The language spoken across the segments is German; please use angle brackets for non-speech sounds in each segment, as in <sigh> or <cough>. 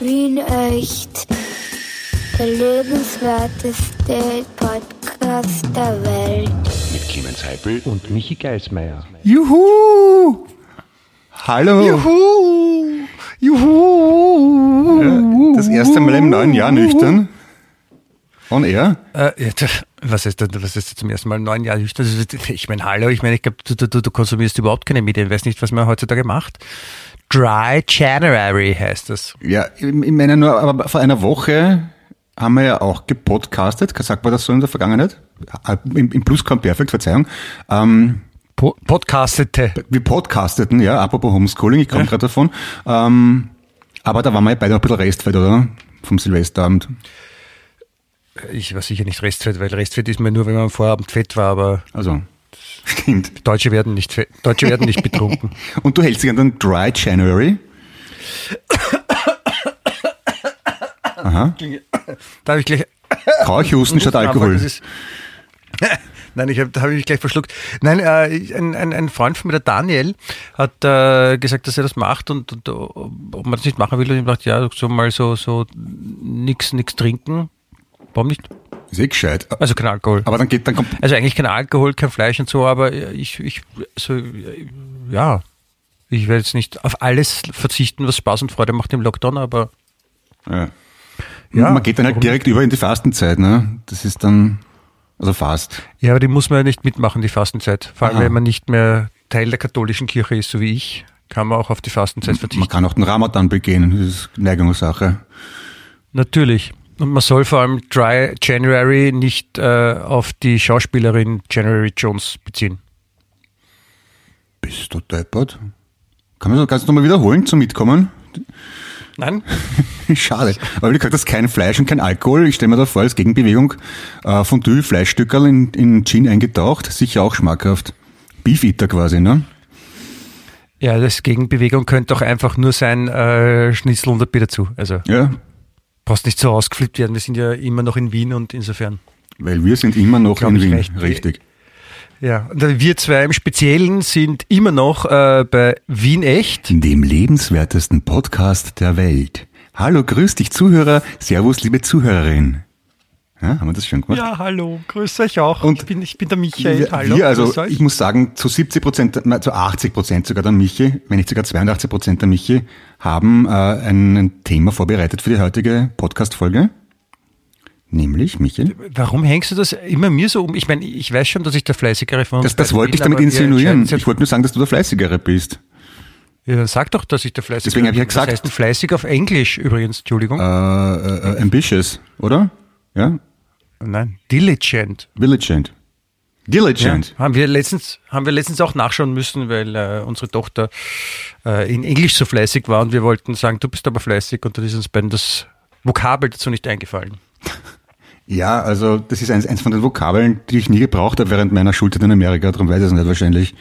Wien echt. Der lebenswerteste Podcast der Welt. Mit Clemens Heipel und Michi Geismeier. Juhu! Hallo! Juhu! Juhu! Das erste Mal im neuen Jahr nüchtern. On air? Äh, ja, was ist, was ist zum ersten Mal im neuen Jahr nüchtern? Ich meine, hallo, ich meine, ich glaube, du, du, du konsumierst überhaupt keine Medien. Ich weiß nicht, was man heutzutage macht. Dry January heißt das. Ja, ich meine nur, aber vor einer Woche haben wir ja auch gepodcastet. Sagt man das so in der Vergangenheit? Äh, Im, im Plusquamperfekt, Verzeihung. Ähm, po Podcastete. Wir podcasteten, ja, apropos Homeschooling, ich komme ja. gerade davon. Ähm, aber da waren wir ja beide auch ein bisschen restfett, oder? Vom Silvesterabend. Ich war sicher nicht restfett, weil restfett ist man nur, wenn man am Vorabend fett war, aber. Also. Stimmt. Deutsche werden nicht, Deutsche werden nicht betrunken. <laughs> Und du hältst dich an den Dry January? Aha. Da habe ich gleich. Keuchhusten statt Alkohol. <laughs> Nein, ich hab, da habe ich mich gleich verschluckt. Nein, äh, ein, ein, ein Freund von mir, der Daniel, hat äh, gesagt, dass er das macht und, und ob man das nicht machen will. Und ich dachte, ja, so mal so, so nix, nix trinken. Warum nicht? Ist eh gescheit. Also kein Alkohol. Aber dann geht, dann kommt. Also eigentlich kein Alkohol, kein Fleisch und so, aber ich, ich, also, ja, ich werde jetzt nicht auf alles verzichten, was Spaß und Freude macht im Lockdown, aber. Ja. ja man geht dann halt direkt über in die Fastenzeit, ne? Das ist dann, also fast. Ja, aber die muss man ja nicht mitmachen, die Fastenzeit. Vor allem, Aha. wenn man nicht mehr Teil der katholischen Kirche ist, so wie ich, kann man auch auf die Fastenzeit verzichten. Man kann auch den Ramadan begehen, das ist Neigungssache. Natürlich. Und man soll vor allem Dry January nicht äh, auf die Schauspielerin January Jones beziehen. Bist du deppert? Kann man, kannst du nochmal wiederholen zum Mitkommen? Nein. <laughs> Schade. Aber wie gesagt, das ist kein Fleisch und kein Alkohol. Ich stelle mir da vor, als Gegenbewegung äh, Fondue, Fleischstückerl in, in Gin eingetaucht. Sicher auch schmackhaft. Beef Eater quasi, ne? Ja, das Gegenbewegung könnte doch einfach nur sein äh, Schnitzel und ein Bier dazu. Also. Ja, brauchst nicht so ausgeflippt werden. Wir sind ja immer noch in Wien und insofern. Weil wir sind immer noch in Wien, recht. richtig. Ja, und wir zwei im Speziellen sind immer noch äh, bei Wien Echt. Dem lebenswertesten Podcast der Welt. Hallo, grüß dich Zuhörer, Servus liebe Zuhörerin. Ja, haben wir das schon gemacht? Ja, hallo, grüß euch auch. Und ich bin, ich bin der Michael. Wir, hallo. Wir, also ich muss sagen, zu 70 Prozent, zu 80 Prozent sogar der Michi, wenn nicht sogar 82 Prozent der Michi, haben äh, ein Thema vorbereitet für die heutige Podcast-Folge. Nämlich, Michael? Warum hängst du das immer mir so um? Ich meine, ich weiß schon, dass ich der Fleißigere von uns Das, das wollte ich damit insinuieren. Ich wollte nur sagen, dass du der Fleißigere bist. Ja, dann sag doch, dass ich der Fleißigere bin. Deswegen habe ich ja gesagt. Was heißt fleißig auf Englisch übrigens, Entschuldigung. Äh, äh, ambitious, oder? Ja? Nein, diligent. Diligent. Diligent. Ja, haben wir letztens, haben wir letztens auch nachschauen müssen, weil äh, unsere Tochter äh, in Englisch so fleißig war und wir wollten sagen, du bist aber fleißig und dann ist uns beiden das Vokabel dazu nicht eingefallen. <laughs> Ja, also das ist eins, eins von den Vokabeln, die ich nie gebraucht habe während meiner Schulzeit in Amerika, darum weiß ich es nicht wahrscheinlich.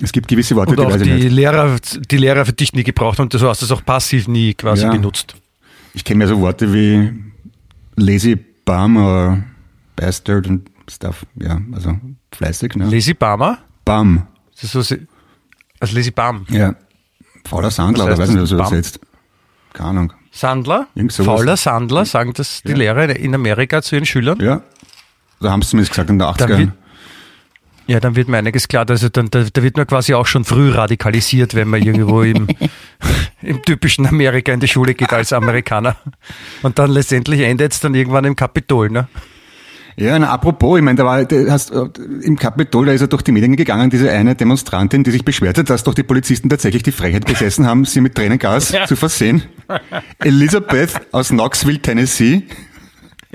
Es gibt gewisse Worte, und die weiß ich die nicht. Lehrer, die Lehrer für dich nie gebraucht und du hast das auch passiv nie quasi ja. benutzt. Ich kenne ja so Worte wie lazy oder bastard und stuff. Ja, also fleißig. Ne? Lazy Bummer? Bum. Das ist so, also Lazy Bum. Ja. Fauler Sandler, oder weiß nicht, was so übersetzt. Keine Ahnung. Sandler? Fauler Sandler, sagen das die ja. Lehrer in Amerika zu ihren Schülern? Ja. Da haben sie zumindest gesagt in der 80er. Ja, dann wird mir einiges klar. Also dann, da, da, wird man quasi auch schon früh radikalisiert, wenn man irgendwo im, <laughs> im typischen Amerika in die Schule geht als Amerikaner. Und dann letztendlich endet es dann irgendwann im Kapitol, ne? Ja, na, apropos, ich meine, da war, da hast, im Kapitol, da ist er durch die Medien gegangen, diese eine Demonstrantin, die sich beschwert hat, dass doch die Polizisten tatsächlich die Frechheit besessen haben, sie mit Tränengas ja. zu versehen. Elizabeth aus Knoxville, Tennessee.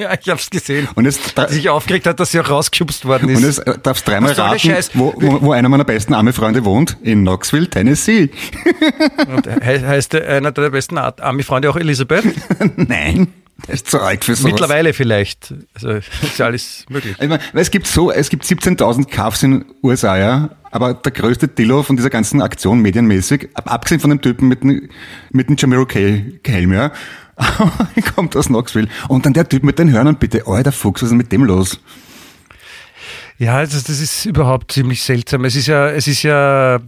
Ja, ich hab's gesehen. Und es die sich aufgeregt hat, dass sie auch rausgeschubst worden ist. Und es äh, darfst dreimal raten, wo, wo, wo einer meiner besten Army-Freunde wohnt. In Knoxville, Tennessee. <laughs> Und heißt einer der besten Army-Freunde auch Elisabeth? <laughs> Nein. Der ist zu alt für sowas. Mittlerweile vielleicht. Also ist ja alles möglich. Ich meine, weil es gibt so, es gibt 17.000 Kaufs in USA, ja. Aber der größte Dillo von dieser ganzen Aktion medienmäßig, abgesehen von dem Typen mit dem, mit dem Jamiroquai-Helm, ja, <laughs> kommt aus Knoxville. Und dann der Typ mit den Hörnern, bitte, oh, der Fuchs, was ist denn mit dem los? Ja, also das ist überhaupt ziemlich seltsam. Es ist ja, es ist ja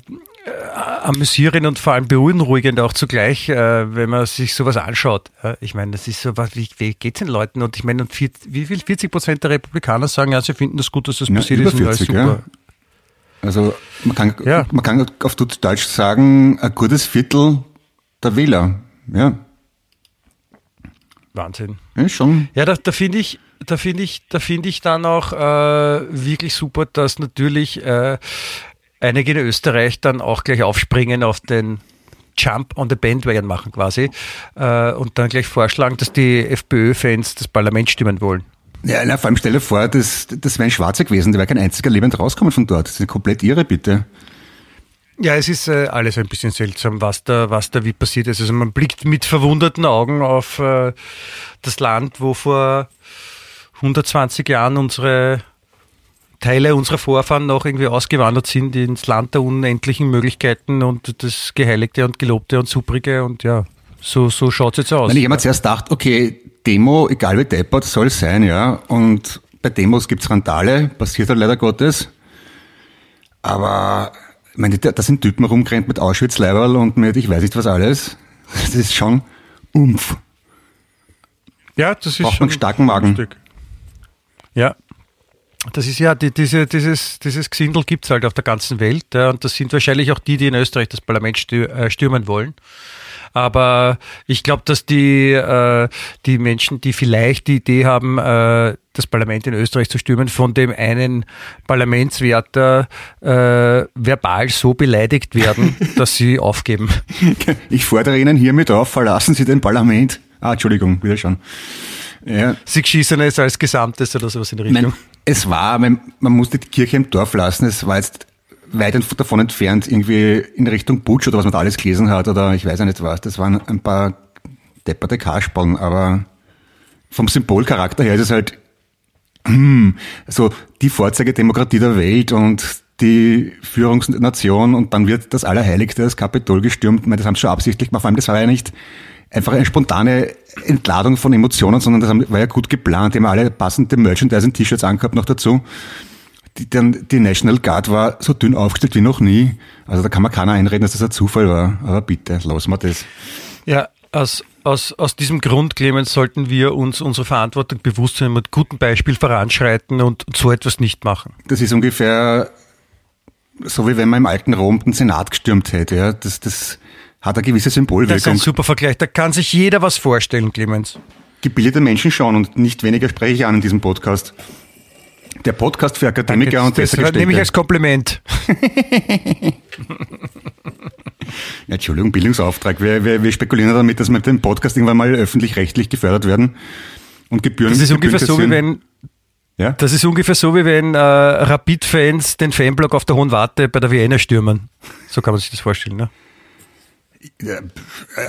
amüsierend und vor allem beunruhigend auch zugleich, äh, wenn man sich sowas anschaut. Ja, ich meine, das ist so, was, wie, wie geht's den Leuten? Und ich meine, und vier, wie viel? 40 Prozent der Republikaner sagen, ja, sie finden das gut, dass das Ja, passiert ist. und alles 40, super. ja. Also man kann, Ja. man kann auf Deutsch sagen, ein gutes Viertel der Wähler. Ja, Wahnsinn. ja schon. Ja, da, da finde ich, da finde ich, da finde ich dann auch äh, wirklich super, dass natürlich äh, einige in Österreich dann auch gleich aufspringen auf den Jump on the Bandwagon machen quasi äh, und dann gleich vorschlagen, dass die FPÖ-Fans das Parlament stimmen wollen. Ja, na, vor allem stell dir vor, das, das wäre ein Schwarzer gewesen, der wäre kein einziger lebend rauskommen von dort. Das ist komplett irre, bitte. Ja, es ist äh, alles ein bisschen seltsam, was da, was da wie passiert ist. Also man blickt mit verwunderten Augen auf äh, das Land, wo vor 120 Jahren unsere Teile unserer Vorfahren noch irgendwie ausgewandert sind ins Land der unendlichen Möglichkeiten und das Geheiligte und Gelobte und Subrige und ja, so, so schaut's jetzt aus. Wenn ich immer zuerst dachte, okay, Demo, egal wie deppert, soll sein, ja. Und bei Demos gibt's Randale, passiert halt leider Gottes. Aber, ich meine, da sind Typen rumgerannt mit Auschwitz-Leiberl und mit ich weiß nicht was alles. Das ist schon Umf. Ja, das ist Braucht schon einen starken Magen. Stück. Ja. Das ist ja, die, diese, dieses, dieses Gesindel gibt's halt auf der ganzen Welt. Ja, und das sind wahrscheinlich auch die, die in Österreich das Parlament äh, stürmen wollen. Aber ich glaube, dass die, äh, die Menschen, die vielleicht die Idee haben, äh, das Parlament in Österreich zu stürmen, von dem einen Parlamentswärter äh, verbal so beleidigt werden, <laughs> dass sie aufgeben. Ich fordere Ihnen hiermit auf, verlassen Sie den Parlament. Ah, Entschuldigung, wieder schon. Ja, Sie schießen es als Gesamtes oder sowas in die Ich Richtung. meine, es war, man, man musste die Kirche im Dorf lassen. Es war jetzt weit davon entfernt, irgendwie in Richtung Butch oder was man da alles gelesen hat oder ich weiß ja nicht was. Das waren ein paar depperte Kasperln, aber vom Symbolcharakter her ist es halt hm, so die Vorzeigedemokratie der Welt und die Führungsnation und dann wird das Allerheiligste, das Kapitol gestürmt. Ich meine, das haben sie schon absichtlich gemacht. Vor allem, das war ja nicht einfach eine spontane Entladung von Emotionen, sondern das war ja gut geplant. Die haben alle passende Merchandising-T-Shirts angehabt noch dazu. Die, dann, die National Guard war so dünn aufgestellt wie noch nie. Also da kann man keiner einreden, dass das ein Zufall war. Aber bitte, lassen wir das. Ja, aus, aus, aus diesem Grund, Clemens, sollten wir uns unsere Verantwortung bewusst sein, mit gutem Beispiel voranschreiten und so etwas nicht machen. Das ist ungefähr so, wie wenn man im alten Rom den Senat gestürmt hätte. Ja. Das, das hat eine gewisse Das ist ein Symbolwirkung. super Vergleich. Da kann sich jeder was vorstellen, Clemens. Gebildete Menschen schauen und nicht weniger spreche ich an in diesem Podcast. Der Podcast für Akademiker und das besser nehme ich als Kompliment. <laughs> Ja, Entschuldigung, Bildungsauftrag. Wir, wir, wir spekulieren damit, dass wir mit dem Podcast irgendwann mal öffentlich-rechtlich gefördert werden und Gebühren. Das ist ungefähr so, wie wenn, Ja? das ist ungefähr so, wie wenn äh, Rapid-Fans den Fanblock auf der Hohen Warte bei der Vienna stürmen. So kann man sich das vorstellen, ne?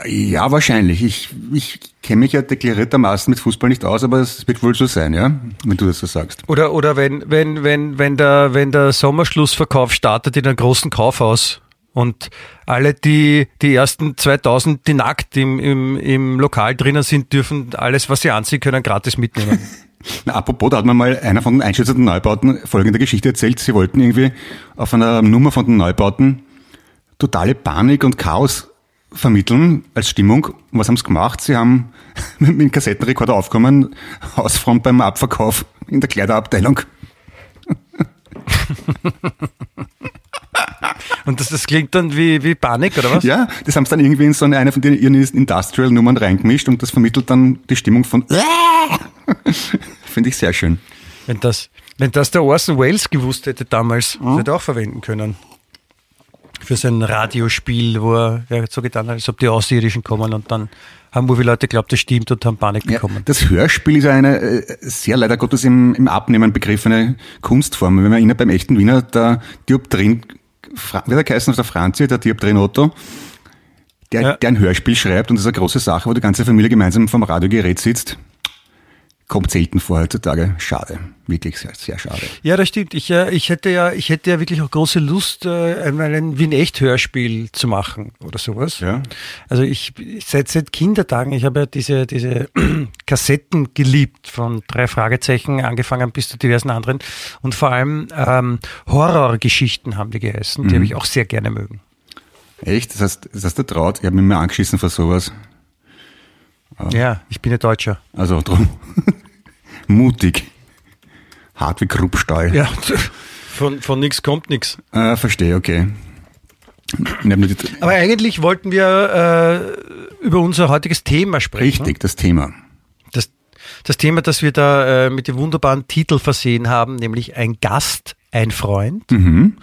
Ja, wahrscheinlich. Ich, ich kenne mich ja deklariertermaßen mit Fußball nicht aus, aber es wird wohl so sein, ja, wenn du das so sagst. Oder, oder wenn, wenn, wenn, wenn, der, wenn der Sommerschlussverkauf startet in einem großen Kaufhaus und alle, die die ersten 2000, die nackt im, im, im Lokal drinnen sind, dürfen alles, was sie anziehen können, gratis mitnehmen. <laughs> Na, apropos, da hat mir mal einer von den einschätzenden Neubauten folgende Geschichte erzählt. Sie wollten irgendwie auf einer Nummer von den Neubauten totale Panik und Chaos vermitteln als Stimmung. Und was haben sie gemacht? Sie haben <laughs> mit dem Kassettenrekorder aufgekommen, Hausfront beim Abverkauf in der Kleiderabteilung. <laughs> Und das, das klingt dann wie, wie Panik, oder was? Ja, das haben sie dann irgendwie in so eine, eine von den ihren Industrial-Nummern reingemischt und das vermittelt dann die Stimmung von <laughs> Finde ich sehr schön. Wenn das, wenn das der Orson Welles gewusst hätte damals, das hätte er auch verwenden können. Für sein Radiospiel, wo er ja, so getan hat, als ob die Außerirdischen kommen und dann haben wohl viele Leute geglaubt, das stimmt und haben Panik Ja, bekommen. das Hörspiel ist eine äh, sehr leider Gottes im, im Abnehmen begriffene Kunstform. Wenn man erinnert, beim echten Wiener, der Dioptrin, wie hat er geheißen, der Franzi, der Dioptrin Otto, der, Ja. der ein Hörspiel schreibt und das ist eine große Sache, wo die ganze Familie gemeinsam vom Radiogerät sitzt. Kommt selten vor heutzutage. Schade. Wirklich sehr, sehr schade. Ja, das stimmt. Ich, äh, ich hätte ja, ich hätte ja wirklich auch große Lust, äh, einmal ein Wien-Echt-Hörspiel zu machen oder sowas. Ja. Also ich seit seit Kindertagen, ich habe ja diese diese <clears throat> Kassetten geliebt von drei Fragezeichen angefangen bis zu diversen anderen und vor allem ähm, Horrorgeschichten haben die geheißen, die habe ich auch sehr gerne mögen. Echt? Das heißt, das heißt der traut. Ich habe mich mal angeschissen vor sowas. Ja, ich bin ja Deutscher. Also drum. <laughs> Mutig. Hart wie Kruppstahl. Ja, <laughs> von, von nichts kommt nichts. Äh, verstehe, okay. Aber eigentlich wollten wir äh, über unser heutiges Thema sprechen. richtig, das Thema. Das, das Thema, das wir da äh, mit dem wunderbaren Titel versehen haben, nämlich ein Gast, ein Freund. Mhm.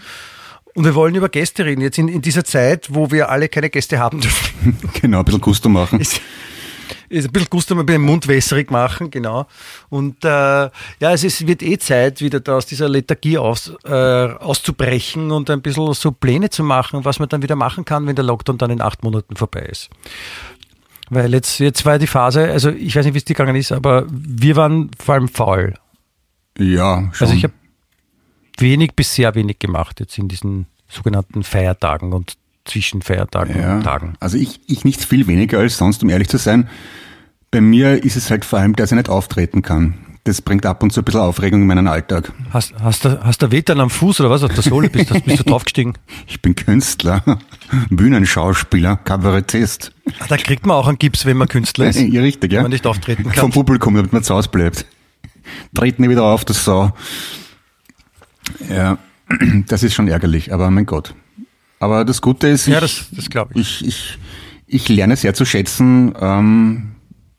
Und wir wollen über Gäste reden. Jetzt in, in dieser Zeit, wo wir alle keine Gäste haben dürfen. <laughs> Genau, ein bisschen Gusto machen. ist, ist ein bisschen Gusto mal den Mund wässrig machen, genau. Und äh, ja, es ist, wird eh Zeit, wieder da aus dieser Lethargie aus, äh, auszubrechen und ein bisschen so Pläne zu machen, was man dann wieder machen kann, wenn der Lockdown dann in acht Monaten vorbei ist. Weil jetzt, jetzt war die Phase, also ich weiß nicht, wie es dir gegangen ist, aber wir waren vor allem faul. Ja, schon. Also ich habe wenig bis sehr wenig gemacht jetzt in diesen sogenannten Feiertagen und zwischen Feiertagen ja. und Tagen. Also ich, ich nichts viel weniger als sonst, um ehrlich zu sein. Bei mir ist es halt vor allem, dass ich nicht auftreten kann. Das bringt ab und zu ein bisschen Aufregung in meinen Alltag. Hast, hast du hast du dann am Fuß oder was? Auf der Sohle bist, du- bist du <laughs> draufgestiegen? Ich bin Künstler, Bühnenschauspieler, Kabarettist. Ah, Da kriegt man auch einen Gips, wenn man Künstler ist. <laughs> Ja, richtig, ja. Wenn man nicht auftreten kann. Vom Publikum, damit man zu Hause bleibt. Treten nicht wieder auf, das Sau. Ja, <clears throat> das ist schon ärgerlich, aber mein Gott. Aber das Gute ist, Ja, ich- das, das ich. ich, ich, ich lerne sehr zu schätzen, ähm,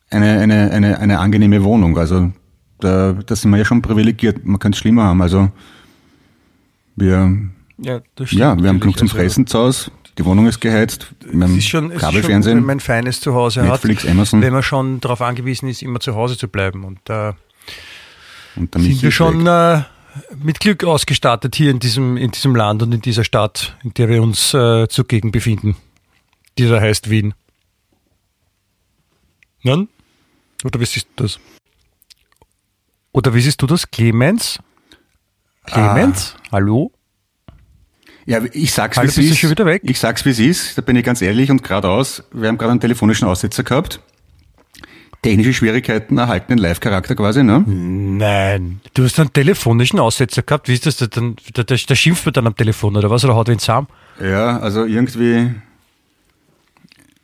eine, eine, eine, eine angenehme Wohnung. Also da, da sind wir ja schon privilegiert. Man könnte es schlimmer haben. Also wir, Ja, das ja, wir haben genug zum Also, Fressen zu Hause. Die Wohnung ist geheizt. Wir Es haben ist schon, es ist schon gut, Kabelfernsehen. wenn man ein feines Zuhause Netflix, hat, Amazon. wenn man schon darauf angewiesen ist, immer zu Hause zu bleiben. Und da der sind wir schon äh, mit Glück ausgestattet hier in diesem, in diesem Land und in dieser Stadt, in der wir uns äh, zugegen befinden. Dieser heißt Wien. Nein? Oder wie siehst du das? Oder wie siehst du das? Clemens? Clemens? Hallo? Ja, ich sag's, wie es ist. schon wieder weg? Ich sag's, wie es ist. Da bin ich ganz ehrlich und geradeaus. Wir haben gerade einen telefonischen Aussetzer gehabt. Technische Schwierigkeiten erhalten den Live-Charakter quasi, ne? Nein. Du hast einen telefonischen Aussetzer gehabt. Wie ist das denn? Da, da, da schimpft man dann am Telefon oder was? Oder haut wen zusammen? Ja, also irgendwie.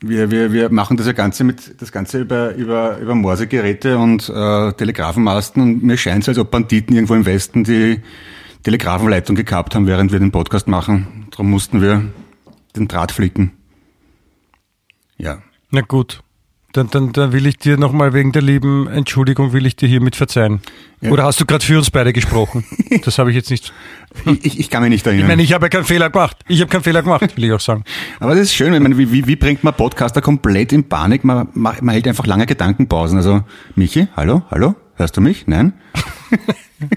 Wir, wir, wir machen das ja Ganze mit das Ganze über, über, über Morsegeräte und äh, Telegrafenmasten und mir scheint es, als ob Banditen irgendwo im Westen die Telegrafenleitung gekappt haben, während wir den Podcast machen. Darum mussten wir den Draht flicken. Ja. Na gut. Dann, dann, dann will ich dir nochmal wegen der lieben Entschuldigung, will ich dir hiermit verzeihen. Ja. Oder hast du gerade für uns beide gesprochen? <laughs> Das habe ich jetzt nicht. Ich, ich, ich kann mich nicht erinnern. Ich meine, ich habe ja keinen Fehler gemacht. Ich habe keinen Fehler gemacht, will ich auch sagen. <laughs> Aber das ist schön, ich meine, wie, wie, wie bringt man Podcaster komplett in Panik? Man, man hält einfach lange Gedankenpausen. Also, Michi, hallo, hallo, hörst du mich? Nein? <laughs>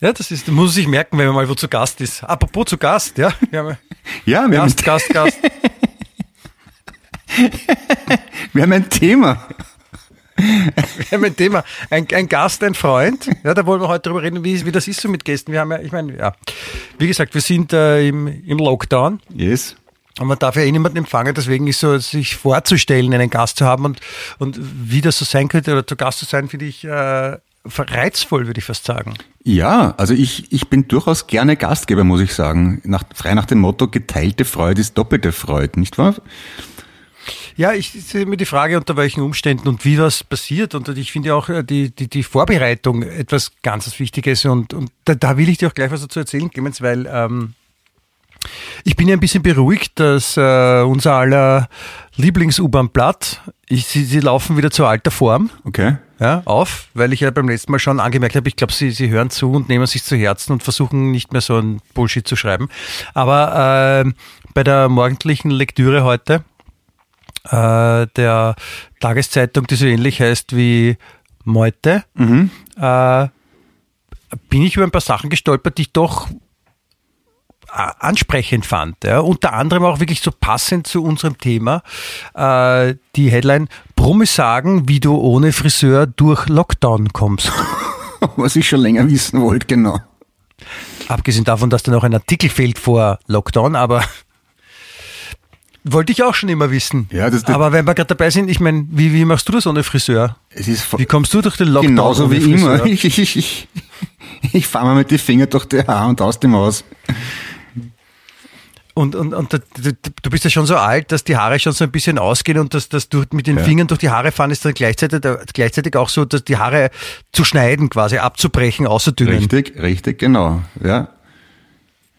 Ja, das ist, muss sich merken, wenn man mal wo zu Gast ist. Apropos zu Gast, ja. Wir haben Ja, wir haben, Gast, Gast, Gast. <laughs> wir haben ein Thema. Wir haben ein Thema. Ein, ein Gast, ein Freund. Ja, da wollen wir heute drüber reden, wie, wie das ist so mit Gästen. Wir haben ja, ich meine, ja. Wie gesagt, wir sind äh, im, im Lockdown. Yes. Und man darf ja eh niemanden empfangen, deswegen ist so, sich vorzustellen, einen Gast zu haben und, und wie das so sein könnte oder zu Gast zu sein, finde ich äh, reizvoll, würde ich fast sagen. Ja, also ich, ich bin durchaus gerne Gastgeber, muss ich sagen. Nach, frei nach dem Motto, geteilte Freude ist doppelte Freude, nicht wahr? Ja, ich sehe mir die Frage, unter welchen Umständen und wie das passiert. Und ich finde auch äh, die, die, die Vorbereitung etwas ganz Wichtiges. Und, und da, da will ich dir auch gleich was dazu erzählen, Clemens, weil ähm, ich bin ja ein bisschen beruhigt, dass äh, unser aller Lieblings-U-Bahn-Blatt, sie, sie laufen wieder zur alter Form. Okay. ja, auf, weil ich ja beim letzten Mal schon angemerkt habe, ich glaube, sie, sie hören zu und nehmen sich zu Herzen und versuchen nicht mehr so ein Bullshit zu schreiben. Aber äh, bei der morgendlichen Lektüre heute äh, der Tageszeitung, die so ähnlich heißt wie Meute, äh, bin ich über ein paar Sachen gestolpert, die ich doch a- ansprechend fand. Ja. Unter anderem auch wirklich so passend zu unserem Thema. Äh, die Headline, Promis sagen, wie du ohne Friseur durch Lockdown kommst. <laughs> Was ich schon länger wissen wollte, genau. Abgesehen davon, dass da noch ein Artikel fehlt vor Lockdown, aber wollte ich auch schon immer wissen. Ja, das- aber wenn wir gerade dabei sind, ich meine, wie, wie machst du das ohne Friseur? Wie kommst du durch den Lockdown genauso wie Friseur? immer. <laughs> Ich, ich, ich, ich, fahre mal mit den Fingern durch die Haare und aus dem Haus. Und, und, und du, du bist ja schon so alt, dass die Haare schon so ein bisschen ausgehen und dass, dass du mit den Ja. Fingern durch die Haare fahren ist dann gleichzeitig, gleichzeitig auch so, dass die Haare zu schneiden quasi, abzubrechen, auszudünnen. Richtig, richtig, genau. Ja.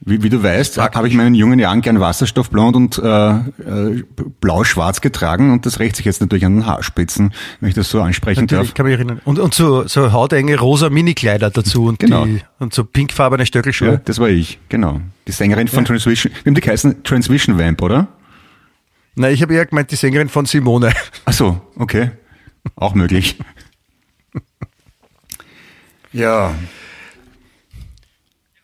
Wie, wie du weißt, habe ich in meinen jungen Jahren gern Wasserstoffblond und äh, äh, blau-schwarz getragen und das rächt sich jetzt natürlich an den Haarspitzen, wenn ich das so ansprechen Natürlich, darf. kann mich erinnern. Und, und so, so hautenge rosa Minikleider dazu und, Genau. die, und so pinkfarbene Stöckelschuhe. Ja, das war ich, genau. Die Sängerin von Transvision, wie haben die geheißen? Transvision Vamp, oder? Na, ich habe eher gemeint, die Sängerin von Simone. Ach so, okay. Auch möglich. ja.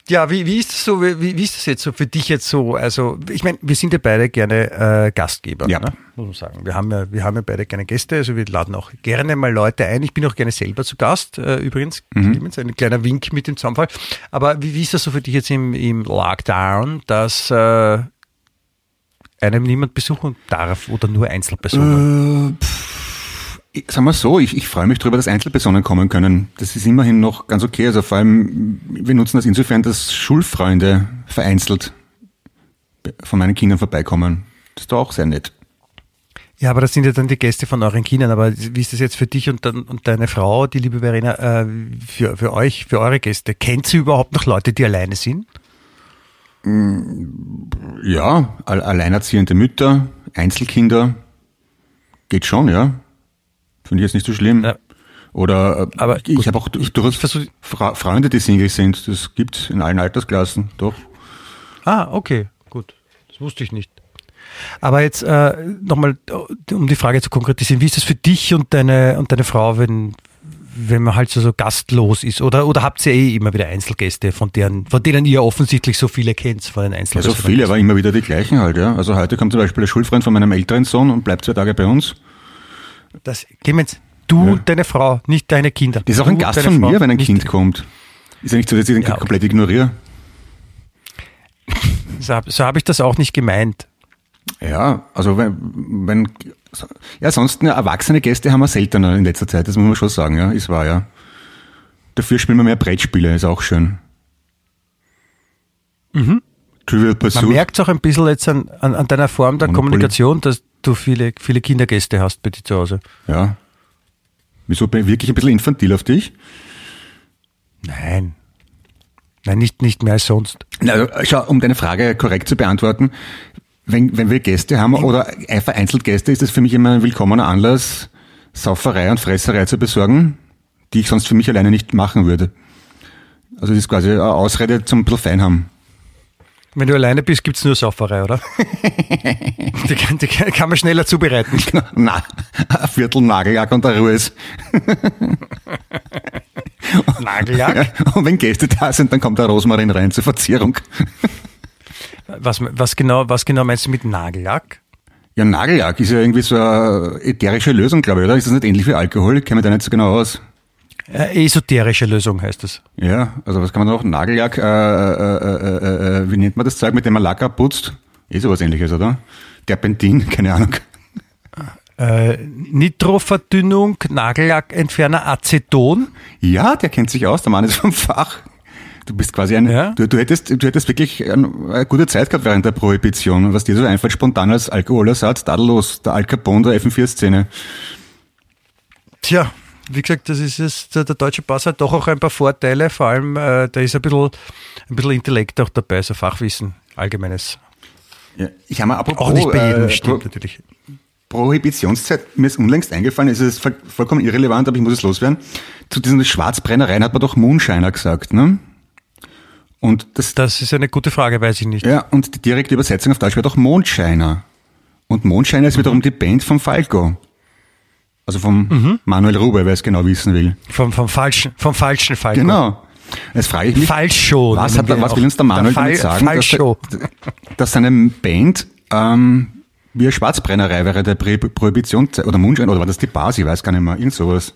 Ja, wie, wie ist das so, wie, wie ist das jetzt so für dich jetzt so? Also, ich meine, wir sind ja beide gerne äh, Gastgeber, Ja. ne? muss man sagen. Wir haben ja, wir haben ja beide gerne Gäste, also wir laden auch gerne mal Leute ein. Ich bin auch gerne selber zu Gast, äh, übrigens. Clemens, Ein kleiner Wink mit dem Zaunfall. Aber wie, wie ist das so für dich jetzt im, im Lockdown, dass äh, einem niemand besuchen darf oder nur Einzelpersonen? Ich- Sagen wir so, ich, ich freue mich darüber, dass Einzelpersonen kommen können. Das ist immerhin noch ganz okay. Also vor allem, wir nutzen das insofern, dass Schulfreunde vereinzelt von meinen Kindern vorbeikommen. Das ist doch auch sehr nett. Ja, aber das sind ja dann die Gäste von euren Kindern. Aber wie ist das jetzt für dich und, dann, und deine Frau, die liebe Verena, äh, für, für euch, für eure Gäste? Kennt sie überhaupt noch Leute, die alleine sind? Ja, al- alleinerziehende Mütter, Einzelkinder, geht schon, ja. Finde ich jetzt nicht so schlimm. Ja. Oder äh, Aber ich gut, habe auch ich- durchaus ich Fra Freunde, die Single sind. Das gibt in allen Altersklassen, doch. Ah, okay, gut. Das wusste ich nicht. Aber jetzt äh, nochmal, um die Frage zu konkretisieren, wie ist das für dich und deine und deine Frau, wenn, wenn man halt so, so gastlos ist? Oder, oder habt ihr eh immer wieder Einzelgäste, von deren, von denen ihr offensichtlich so viele kennt, von den Ja, Einzelgästen? so viele, aber immer wieder die gleichen halt, ja. Also heute kommt zum Beispiel der Schulfreund von meinem älteren Sohn und bleibt zwei Tage bei uns. Das, Clemens, du, Ja. deine Frau, nicht deine Kinder. Das ist auch ein Du, Gast von Frau, mir, wenn ein Kind kommt. Ist ja nicht so, dass ich den Ja, okay. komplett ignoriere. So, so habe ich das auch nicht gemeint. Ja, also wenn, wenn ja, sonst ne, erwachsene Gäste haben wir seltener in letzter Zeit, das muss man schon sagen, ja, ist wahr, ja. Dafür spielen wir mehr Brettspiele, ist auch schön. Trivial Man merkt es auch ein bisschen jetzt an, an, an deiner Form der Monopoly. Kommunikation, dass du viele, viele Kindergäste hast bei dir zu Hause. Ja. Wieso bin ich wirklich ein bisschen infantil auf dich? Nein. Nein, nicht, nicht mehr als sonst. Na, schau, um deine Frage korrekt zu beantworten, wenn, wenn wir Gäste haben oder vereinzelt Gäste, ist das für mich immer ein willkommener Anlass, Sauferei und Fresserei zu besorgen, die ich sonst für mich alleine nicht machen würde. Also das ist quasi eine Ausrede zum bisschen fein haben. Wenn du alleine bist, gibt's nur Sauferei, oder? <laughs> die, kann, die kann, man schneller zubereiten. <laughs> Na, ein Viertel Nagellack und der Ruhe ist. <laughs> Nagellack? Und wenn Gäste da sind, dann kommt der Rosmarin rein zur Verzierung. Was, was, genau, was genau meinst du mit Nagellack? Ja, Nagellack ist ja irgendwie so eine ätherische Lösung, glaube ich, oder? Ist das nicht ähnlich wie Alkohol? Ich kenne mich da nicht so genau aus. Äh, esoterische Lösung heißt das. Ja, also was kann man noch? Nagellack, äh, äh, äh, äh, äh, wie nennt man das Zeug, mit dem man Lack abputzt? Eh sowas ähnliches, oder? Terpentin, <laughs> keine Ahnung. Äh, Nitroverdünnung, Nagellackentferner, Aceton. Ja, der kennt sich aus, der Mann ist vom Fach. Du bist quasi ein, Ja. du, du hättest, du hättest wirklich ein, eine gute Zeit gehabt während der Prohibition. Was dir so einfällt, spontan als Alkoholersatz, tadellos, der Al Capone der FM4-Szene. Tja, wie gesagt, das ist es, der, deutsche Pass hat doch auch ein paar Vorteile, vor allem äh, da ist ein bisschen, ein bisschen Intellekt auch dabei, so Fachwissen, allgemeines. Ja, ich habe mir apropos, Auch nicht bei jedem äh, stimmt Pro natürlich. Prohibitionszeit, mir ist unlängst eingefallen, es ist voll- vollkommen irrelevant, aber ich muss es loswerden. Zu diesen Schwarzbrennereien hat man doch Moonshiner gesagt, ne? Und das, Das ist eine gute Frage, weiß ich nicht. ja, und die direkte Übersetzung auf Deutsch wäre doch Mondscheiner. Und Mondscheiner ist wiederum die Band vom Falco. Also vom Manuel Rube, wer es genau wissen will. Vom, vom falschen, vom falschen Falco. Genau. Jetzt frage ich mich, Falsch schon. was, hat, was will uns der Manuel damit sagen, dass, Falscho. der- dass seine Band ähm, wie eine Schwarzbrennerei wäre der Prohibition oder Mundschein oder war das die Basi, ich weiß gar nicht mehr, irgend sowas.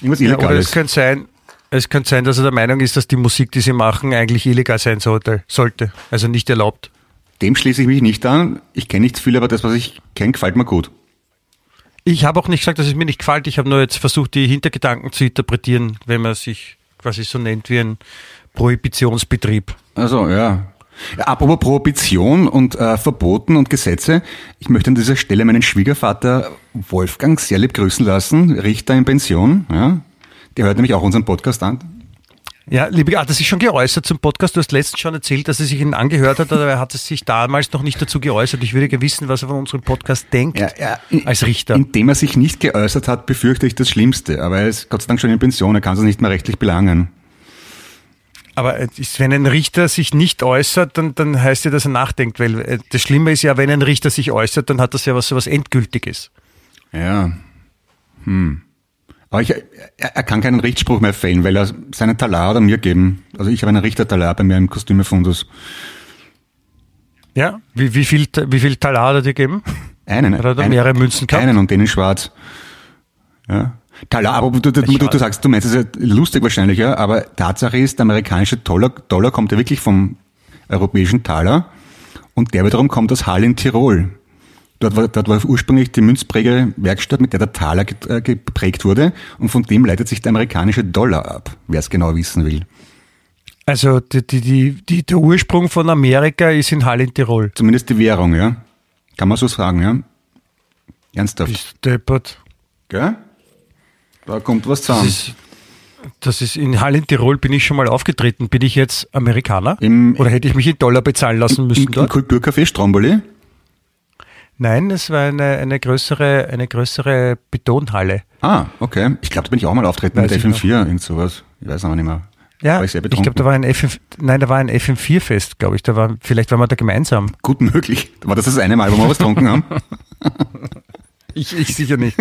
Irgendwas Ja, oder es Illegales. könnte sein, es könnte sein, dass er der Meinung ist, dass die Musik, die sie machen, eigentlich illegal sein sollte. sollte. Also nicht erlaubt. Dem schließe ich mich nicht an. Ich kenne nicht viel, aber das, was ich kenne, gefällt mir gut. Ich habe auch nicht gesagt, dass es mir nicht gefällt. Ich habe nur jetzt versucht, die Hintergedanken zu interpretieren, wenn man sich quasi so nennt wie ein Prohibitionsbetrieb. Also ja. Apropos Prohibition und äh, Verboten und Gesetze, ich möchte an dieser Stelle meinen Schwiegervater Wolfgang sehr lieb grüßen lassen, Richter in Pension. Ja. Der hört nämlich auch unseren Podcast an. Ja, liebe, ah, das ist schon geäußert zum Podcast. Du hast letztens schon erzählt, dass er sich ihn angehört hat, aber er hat sich damals noch nicht dazu geäußert. Ich würde gerne wissen, was er von unserem Podcast denkt Ja, ja, in- als Richter. Indem er sich nicht geäußert hat, befürchte ich das Schlimmste. Aber er ist Gott sei Dank schon in Pension, er kann es nicht mehr rechtlich belangen. Aber äh, wenn ein Richter sich nicht äußert, dann, dann heißt ja, dass er nachdenkt, weil äh, das Schlimme ist ja, wenn ein Richter sich äußert, dann hat das ja was, so was Endgültiges. Ja. Hm. Aber ich, er, er kann keinen Richtspruch mehr fällen, weil er seinen Talar oder mir geben. Also ich habe einen Richtertalar bei mir im Kostümefundus. Ja? Wie, wie viel, wie viel Talar hat er dir gegeben? Einen. Oder hat er einen, mehrere Münzen gehabt? Einen und den in schwarz. Ja. Talar, aber du, du, du, du sagst, du meinst es ja lustig wahrscheinlich, ja, aber Tatsache ist, der amerikanische Dollar, Dollar kommt ja wirklich vom europäischen Taler und der wiederum kommt aus Hall in Tirol. Dort war, dort war ursprünglich die Münzprägewerkstatt, mit der der Taler äh, geprägt wurde und von dem leitet sich der amerikanische Dollar ab, wer es genau wissen will. Also die, die, die, der Ursprung von Amerika ist in Hall in Tirol. Zumindest die Währung, ja. Kann man so sagen, ja. Ernsthaft. Ist deppert. Gell? Da kommt was Das zusammen. ist, das ist in Hall in Tirol bin ich schon mal aufgetreten. Bin ich jetzt Amerikaner? Im- Oder hätte ich mich in Dollar bezahlen lassen müssen Im, im? Kulturcafé Stromboli? Nein, es war eine, eine größere, eine größere Betonhalle. Ah, okay. Ich glaube, da bin ich auch mal auftreten mit Weiß ich FM4, irgend sowas. Ich weiß aber nicht mehr. Ja, ich ich glaube, da war ein FM, nein, da war ein FM4-Fest, glaube ich. Da war, vielleicht waren wir da gemeinsam. Gut möglich. War das das eine Mal, wo wir was getrunken haben? <laughs> Ich, ich sicher nicht.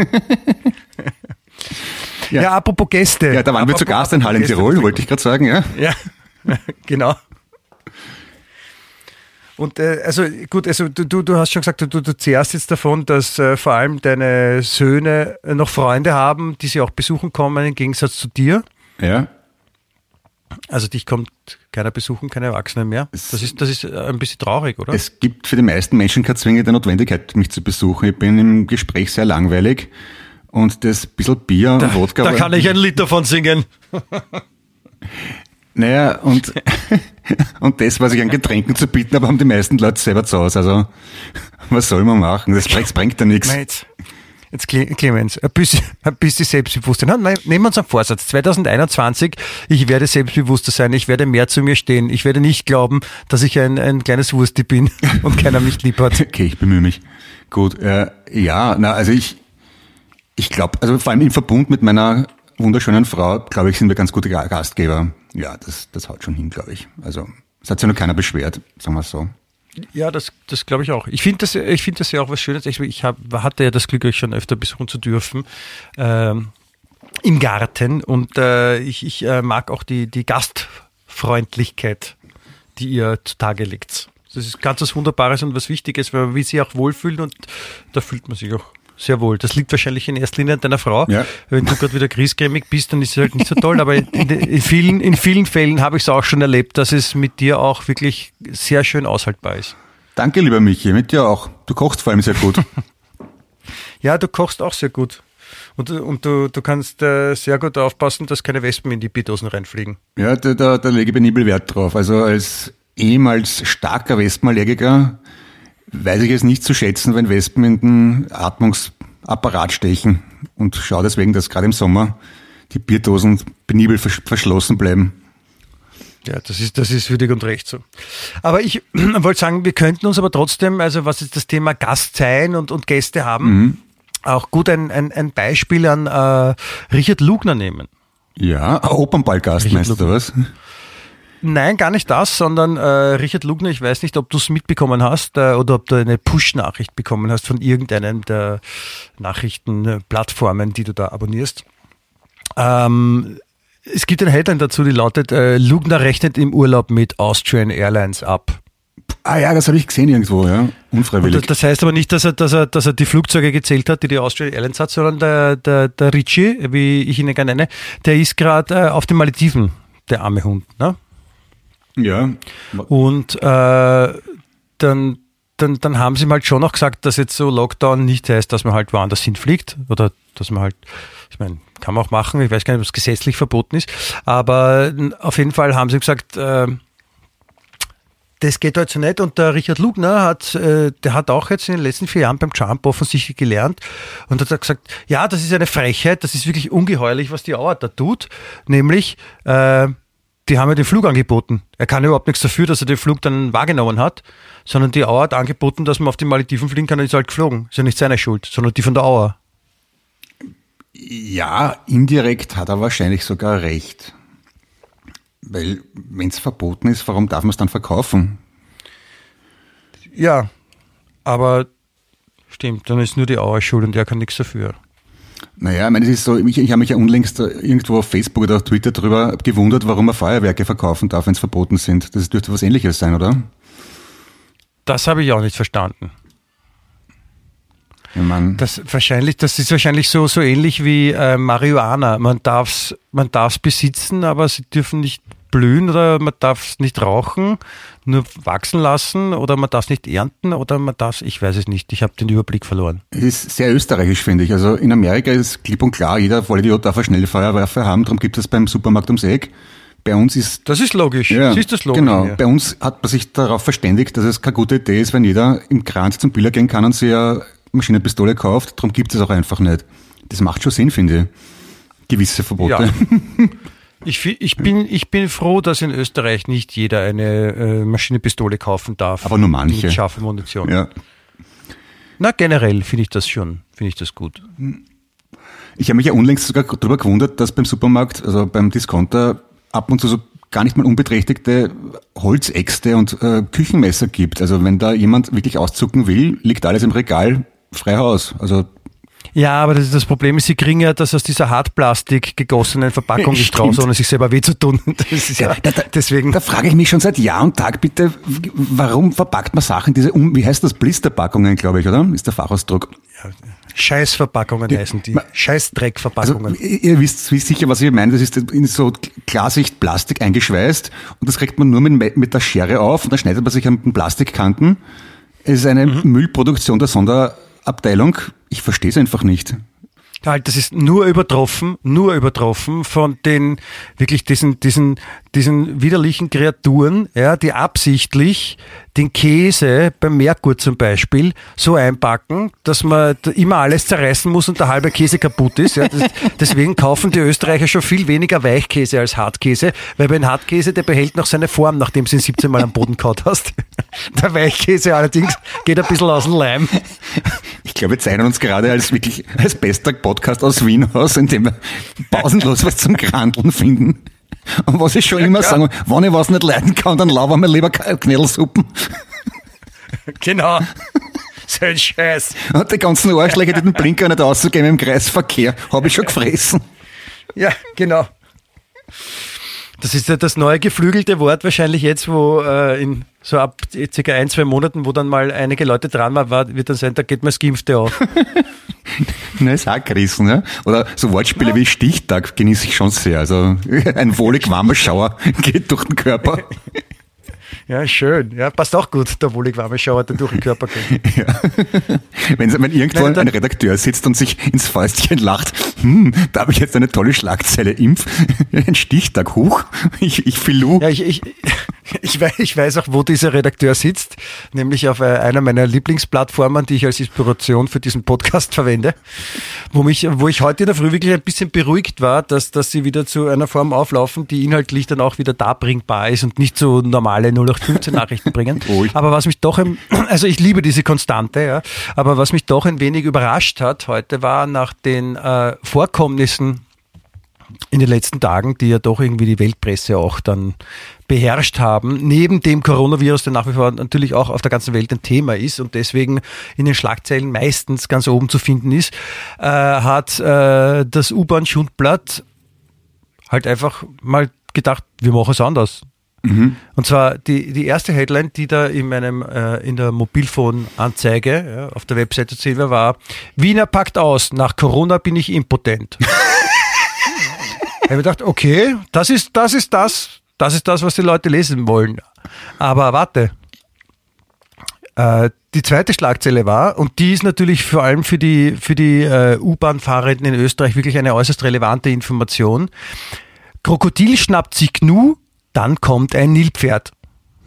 Ja. ja. apropos Gäste. Ja, da waren wir zu Apropos- Gast in Hall in Tirol, wollte ich gerade sagen, ja. Ja, <laughs> genau. Und äh, also gut, also du, du, du hast schon gesagt, du, du zehrst jetzt davon, dass äh, vor allem deine Söhne äh, noch Freunde haben, die sie auch besuchen kommen, im Gegensatz zu dir. Ja. Also dich kommt keiner besuchen, keine Erwachsenen mehr. Das ist, das ist äh, ein bisschen traurig, oder? Es gibt für die meisten Menschen keine zwingende Notwendigkeit, mich zu besuchen. Ich bin im Gespräch sehr langweilig und das bisschen Bier und Wodka. da kann ich <laughs> ein Lied davon singen. <laughs> Naja, und, <laughs> und das, was ich an Getränken zu bieten habe, haben die meisten Leute selber zu Hause. Also, was soll man machen? Das bringt, bringt ja nichts. Jetzt, jetzt Cle- Clemens, ein bisschen, ein bisschen Selbstbewusstsein. Na, nein, Nehmen wir uns einen Vorsatz. 2021, ich werde selbstbewusster sein, ich werde mehr zu mir stehen. Ich werde nicht glauben, dass ich ein, ein kleines Wursti bin <laughs> und keiner mich lieb hat. Okay, ich bemühe mich. Gut, äh, ja, na, also ich, ich glaube, also vor allem im Verbund mit meiner wunderschönen Frau, glaube ich, sind wir ganz gute Ga- Gastgeber. Ja, das, das haut schon hin, glaube ich. Also, es hat sich noch keiner beschwert, sagen wir es so. Ja, das, das glaube ich auch. Ich finde das, ich das ja auch was Schönes. Ich, ich hab, hatte ja das Glück, euch schon öfter besuchen zu dürfen. Ähm, Im Garten. Und äh, ich, ich äh, mag auch die, die Gastfreundlichkeit, die ihr zutage legt. Das ist ganz was Wunderbares und was Wichtiges, weil will sich auch wohlfühlen und da fühlt man sich auch sehr wohl. Das liegt wahrscheinlich in erster Linie an deiner Frau. Ja. Wenn du gerade wieder griesgrämig bist, dann ist es halt nicht so toll. Aber in, in, vielen, in vielen Fällen habe ich es auch schon erlebt, dass es mit dir auch wirklich sehr schön aushaltbar ist. Danke, lieber Michi, mit dir auch. Du kochst vor allem sehr gut. <laughs> Ja, du kochst auch sehr gut. Und, und du, du kannst äh, sehr gut aufpassen, dass keine Wespen in die Bierdosen reinfliegen. Ja, da, da, da lege ich penibel Wert drauf. Also als ehemals starker Wespenallergiker weiß ich es nicht zu schätzen, wenn Wespen in den Atmungsapparat stechen und schaue deswegen, dass gerade im Sommer die Bierdosen penibel versch verschlossen bleiben. Ja, das ist, das ist würdig und recht so. Aber ich <clears throat> wollte sagen, wir könnten uns aber trotzdem, also was jetzt das Thema Gast sein und, und Gäste haben, auch gut ein, ein, ein Beispiel an äh, Richard Lugner nehmen. Ja, Opernballgast meinst du was? Nein, gar nicht das, sondern äh, Richard Lugner, ich weiß nicht, ob du es mitbekommen hast äh, oder ob du eine Push-Nachricht bekommen hast von irgendeinem der Nachrichtenplattformen, die du da abonnierst. Ähm, es gibt eine Headline dazu, die lautet, äh, Lugner rechnet im Urlaub mit Austrian Airlines ab. Ah ja, das habe ich gesehen irgendwo, ja. Und Unfreiwillig. das, das heißt aber nicht, dass er, dass, er, dass er die Flugzeuge gezählt hat, die die Austrian Airlines hat, sondern der, der, der Ritchie, wie ich ihn gerne nenne, der ist gerade äh, auf den Malediven, der arme Hund. Ne? Ja. Und äh, dann, dann, dann haben sie ihm halt schon noch gesagt, dass jetzt so Lockdown nicht heißt, dass man halt woanders hinfliegt oder dass man halt, ich meine, kann man auch machen, ich weiß gar nicht, ob es gesetzlich verboten ist, aber auf jeden Fall haben sie gesagt, äh, das geht halt so nicht. Und der Richard Lugner hat, äh, der hat auch jetzt in den letzten vier Jahren beim Jump offensichtlich gelernt und hat gesagt, ja, das ist eine Frechheit, das ist wirklich ungeheuerlich, was die Auer da tut. Nämlich, äh, die haben ja den Flug angeboten. Er kann überhaupt nichts dafür, dass er den Flug dann wahrgenommen hat, sondern die Auer hat angeboten, dass man auf die Malediven fliegen kann und ist halt geflogen. Ist ja nicht seine Schuld, sondern die von der Auer. Ja, indirekt hat er wahrscheinlich sogar recht. Weil, wenn es verboten ist, warum darf man es dann verkaufen? Ja, aber stimmt, dann ist nur die Auer schuld und der kann nichts dafür. Naja, ich meine, es ist so, ich, ich habe mich ja unlängst irgendwo auf Facebook oder auf Twitter darüber gewundert, warum man Feuerwerke verkaufen darf, wenn es verboten sind. Das dürfte was ähnliches sein, oder? Das habe ich auch nicht verstanden. Mein, Das wahrscheinlich, das ist wahrscheinlich so, so ähnlich wie äh, Marihuana. Man darf's, man darf's besitzen, aber sie dürfen nicht blühen oder man darf es nicht rauchen, nur wachsen lassen oder man darf es nicht ernten oder man darf ich weiß es nicht. Ich habe den Überblick verloren. es ist sehr österreichisch, finde ich. Also in Amerika ist klipp und klar, jeder Vollidiot darf eine Schnellfeuerwaffe haben, darum gibt es beim Supermarkt ums Eck. Bei uns ist Das ist logisch. Ja, das ist das logisch. Genau. ja. Bei uns hat man sich darauf verständigt, dass es keine gute Idee ist, wenn jeder im Kranz zum Biller gehen kann und sich eine Maschinenpistole kauft. Darum gibt es auch einfach nicht. Das macht schon Sinn, finde ich. Gewisse Verbote. Ja. <laughs> Ich, ich, bin, ich bin froh, dass in Österreich nicht jeder eine äh, Maschinenpistole kaufen darf. Aber nur manche. Mit scharfer Munition. Ja. Na, generell finde ich das schon, finde ich das gut. Ich habe mich ja unlängst sogar darüber gewundert, dass beim Supermarkt, also beim Discounter, ab und zu so gar nicht mal unbeträchtigte Holzäxte und äh, Küchenmesser gibt. Also wenn da jemand wirklich auszucken will, liegt alles im Regal frei Haus. Also Ja, aber das, das Problem ist, sie kriegen ja das aus dieser Hartplastik gegossenen Verpackung <laughs> nicht raus, ohne sich selber weh zu tun. <laughs> Das ist ja, da, deswegen. Da frage ich mich schon seit Jahr und Tag bitte, warum verpackt man Sachen, diese, um, wie heißt das, Blisterpackungen, glaube ich, oder? Ist der Fachausdruck. Scheißverpackungen heißen die. Also Scheißdreckverpackungen. ihr ihr wisst, wisst sicher, was ich meine. Das ist in so Klarsicht Plastik eingeschweißt und das kriegt man nur mit, mit der Schere auf und dann schneidet man sich an den Plastikkanten. Es ist eine Müllproduktion der Sonderabteilung. Ich verstehe es einfach nicht. Das ist nur übertroffen, nur übertroffen von den wirklich diesen diesen diesen widerlichen Kreaturen, ja, die absichtlich den Käse beim Merkur zum Beispiel so einpacken, dass man immer alles zerreißen muss und der halbe Käse kaputt ist. Ja. Das, <laughs> deswegen kaufen die Österreicher schon viel weniger Weichkäse als Hartkäse, weil beim Hartkäse, der behält noch seine Form, nachdem du ihn 17 Mal am Boden kaut hast. <laughs> Der Weichkäse allerdings geht ein bisschen aus dem Leim. Ich glaube, wir zeichnen uns gerade als wirklich als bester Podcast aus Wien aus, indem wir pausenlos was zum Grandeln finden. Und was ich schon immer klar. sagen, wenn ich was nicht leiden kann, dann laufen wir lieber Knädelsuppen. <laughs> Genau. So ein Scheiß. Und die ganzen Arschlöcher, die den Blinker nicht auszugeben im Kreisverkehr, habe ich schon gefressen. Ja, genau. Das ist ja das neue geflügelte Wort wahrscheinlich jetzt, wo äh, in so ab circa ein, zwei Monaten, wo dann mal einige Leute dran waren, war, wird dann sein, da geht mir das Gimpfte auf. <laughs> Na, ist auch gerissen, ja. Oder so Wortspiele wie Stichtag genieße ich schon sehr. Also <laughs> ein wohlig warmer Schauer <laughs> geht durch den Körper. <laughs> Ja, schön. Ja, passt auch gut, der wohlig warme Schauer, der durch den Körper geht. Ja. Wenn, wenn irgendwo Nein, ein Redakteur sitzt und sich ins Fäustchen lacht, hm, da habe ich jetzt eine tolle Schlagzeile. Impf, ein Stichtag, hoch, ich, ich filu. Ja, ich, ich, ich, weiß, ich weiß auch, wo dieser Redakteur sitzt, nämlich auf äh, einer meiner Lieblingsplattformen, die ich als Inspiration für diesen Podcast <laughs> verwende, wo, mich, wo ich heute in der Früh wirklich ein bisschen beruhigt war, dass, dass sie wieder zu einer Form auflaufen, die inhaltlich dann auch wieder darbringbar ist und nicht so normale 0815 Nachrichten bringen. <laughs> Ruhig. Aber was mich doch, im, <clears throat> also ich liebe diese Konstante, ja, aber was mich doch ein wenig überrascht hat heute war nach den äh, Vorkommnissen in den letzten Tagen, die ja doch irgendwie die Weltpresse auch dann beherrscht haben, neben dem Coronavirus, der nach wie vor natürlich auch auf der ganzen Welt ein Thema ist und deswegen in den Schlagzeilen meistens ganz oben zu finden ist, äh, hat äh, das U-Bahn-Schundblatt halt einfach mal gedacht, wir machen es anders. Und zwar die, die erste Headline, die da in meinem äh, in der Mobilfonanzeige ja, auf der Webseite zu sehen war, war Wiener packt aus, nach Corona bin ich impotent. <laughs> Ich habe gedacht, okay, das ist, das ist das, das ist das, was die Leute lesen wollen. Aber warte. Äh, die zweite Schlagzeile war, und die ist natürlich vor allem für die, für die äh, U-Bahn-Fahrenden in Österreich wirklich eine äußerst relevante Information. Krokodil schnappt sich Gnu, dann kommt ein Nilpferd.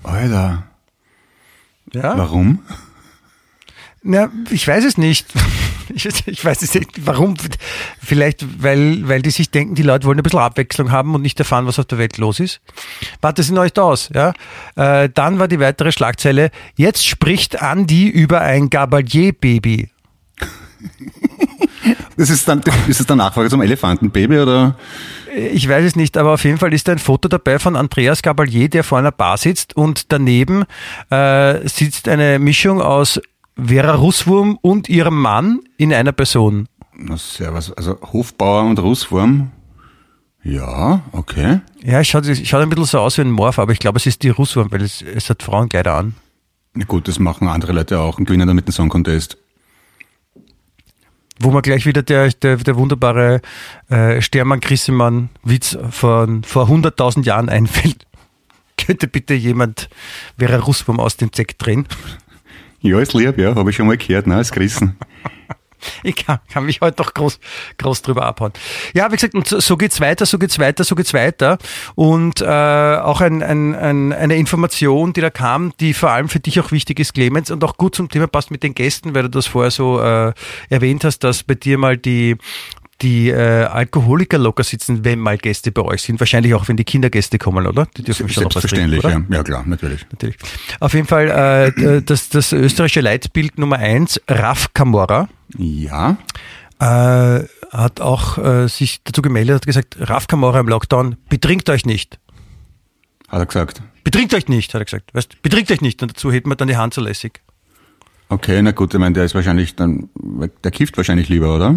Alter. Ja? Warum? Na, ich weiß es nicht. <laughs> Ich, weiß nicht. Warum? Vielleicht, weil, weil die sich denken, die Leute wollen ein bisschen Abwechslung haben und nicht erfahren, was auf der Welt los ist. Warte, sind euch da aus, ja? Äh, dann war die weitere Schlagzeile. Jetzt spricht Andi über ein Gabalier-Baby. <laughs> Das ist dann, ist es der Nachfolger zum Elefantenbaby oder? Ich weiß es nicht, aber auf jeden Fall ist da ein Foto dabei von Andreas Gabalier, der vor einer Bar sitzt und daneben äh, sitzt eine Mischung aus Vera Russwurm und ihrem Mann in einer Person. Na, servus. Also Hofbauer und Russwurm. Ja, okay. Ja, es schaut, es schaut ein bisschen so aus wie ein Morph, aber ich glaube, es ist die Russwurm, weil es, es hat Frauenkleider an. Na gut, das machen andere Leute auch und gewinnen damit den Song Contest. Wo mir gleich wieder der, der, der wunderbare äh, Stermann-Grissemann-Witz von vor 100.000 Jahren einfällt. <laughs> Könnte bitte jemand Vera Russwurm aus dem Zeck drehen? Ja, ist lieb, ja, habe ich schon mal gehört, ne, als Gerissen. <laughs> Ich kann, kann mich heute doch groß, groß drüber abhauen. Ja, wie gesagt, so, so geht's weiter, so geht's weiter, so geht's weiter. Und äh, auch ein, ein, ein, eine Information, die da kam, die vor allem für dich auch wichtig ist, Clemens, und auch gut zum Thema passt mit den Gästen, weil du das vorher so äh, erwähnt hast, dass bei dir mal die die äh, Alkoholiker locker sitzen, wenn mal Gäste bei euch sind. Wahrscheinlich auch, wenn die Kindergäste kommen, oder? Die dürfen schon noch was trinken, Selbstverständlich, ja. Ja, klar, natürlich. Natürlich. Auf jeden Fall äh, das, das österreichische Leitbild Nummer eins, Raf Camorra, Ja, äh, hat auch äh, sich dazu gemeldet, hat gesagt, Raf Camorra im Lockdown, betrinkt euch nicht. hat er gesagt. Betrinkt euch nicht, hat er gesagt. Weißt, betrinkt euch nicht. Und dazu hält man dann die Hand so lässig. Okay, na gut, ich meine, der ist wahrscheinlich dann, der kifft wahrscheinlich lieber, oder?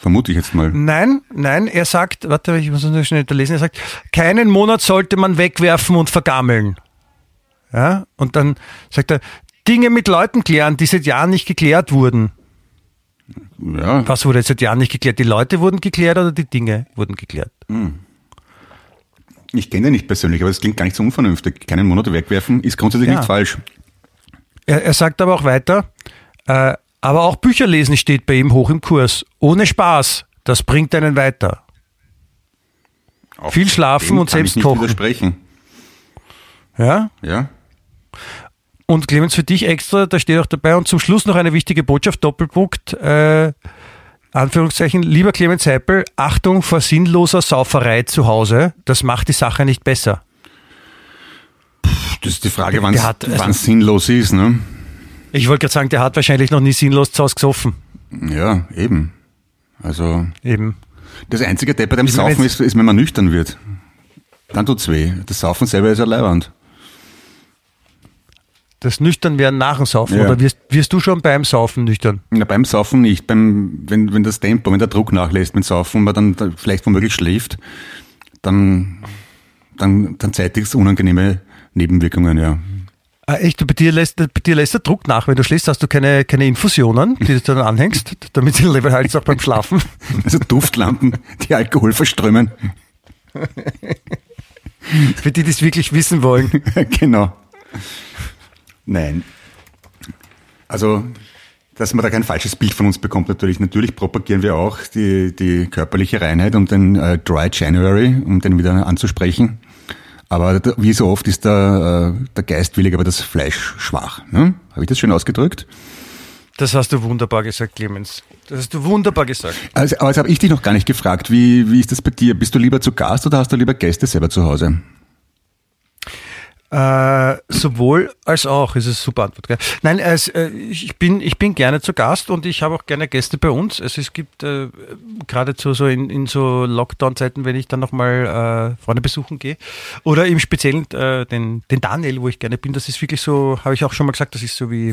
Vermute ich jetzt mal. Nein, nein, er sagt, warte, ich muss das noch schnell lesen, er sagt, keinen Monat sollte man wegwerfen und vergammeln. Ja, und dann sagt er, Dinge mit Leuten klären, die seit Jahren nicht geklärt wurden. Ja, Was wurde seit Jahren nicht geklärt? Die Leute wurden geklärt oder die Dinge wurden geklärt? ich kenne den nicht persönlich, aber das klingt gar nicht so unvernünftig. Keinen Monat wegwerfen ist grundsätzlich Ja. nicht falsch. Er, er sagt aber auch weiter, äh, aber auch Bücher lesen steht bei ihm hoch im Kurs. Ohne Spaß, das bringt einen weiter. Auch Viel schlafen und selbst kochen. Ja? Ja, Und Clemens, für dich extra, da steht auch dabei und zum Schluss noch eine wichtige Botschaft, Doppelpunkt, äh, Anführungszeichen, lieber Clemens Seipel, Achtung vor sinnloser Sauferei zu Hause, das macht die Sache nicht besser. das ist die Frage, wann hat- also- es sinnlos ist, ne? Ich wollte gerade sagen, der hat wahrscheinlich noch nie sinnlos zu Hause gesoffen. Ja, eben. Also, Eben. das einzige Depp bei dem Saufen ist, ist, wenn man nüchtern wird. Dann tut's weh. Das Saufen selber ist ja leiwand. Das Nüchtern werden nach dem Saufen. Ja. Oder wirst, wirst du schon beim Saufen nüchtern? Na, beim Saufen nicht. Beim, wenn, wenn das Tempo, wenn der Druck nachlässt mit Saufen und man dann da vielleicht womöglich schläft, dann, dann, dann zeitigt es unangenehme Nebenwirkungen, ja. Ah, echt? Bei dir, lässt, bei dir lässt der Druck nach. Wenn du schläfst, hast du keine, keine Infusionen, die du dann anhängst, damit du Level hältst auch beim Schlafen. Also Duftlampen, die Alkohol verströmen. Für die, die es wirklich wissen wollen. genau. Nein. Also, dass man da kein falsches Bild von uns bekommt, natürlich. Natürlich propagieren wir auch die, die körperliche Reinheit und den äh, Dry January, um den wieder anzusprechen. Aber wie so oft ist der, äh, der Geist willig, aber das Fleisch schwach. Ne? Habe ich das schön ausgedrückt? Das hast du wunderbar gesagt, Clemens. Das hast du wunderbar gesagt. Also, aber jetzt habe ich dich noch gar nicht gefragt. Wie, wie ist das bei dir? Bist du lieber zu Gast oder hast du lieber Gäste selber zu Hause? Äh, sowohl als auch, ist es super Antwort. Gell? Nein, äh, ich, bin, ich bin gerne zu Gast und ich habe auch gerne Gäste bei uns. Also es gibt äh, geradezu so in, in so Lockdown-Zeiten, wenn ich dann nochmal äh, Freunde besuchen gehe. Oder im Speziellen äh, den, den Daniel, wo ich gerne bin. Das ist wirklich so, habe ich auch schon mal gesagt, das ist so wie,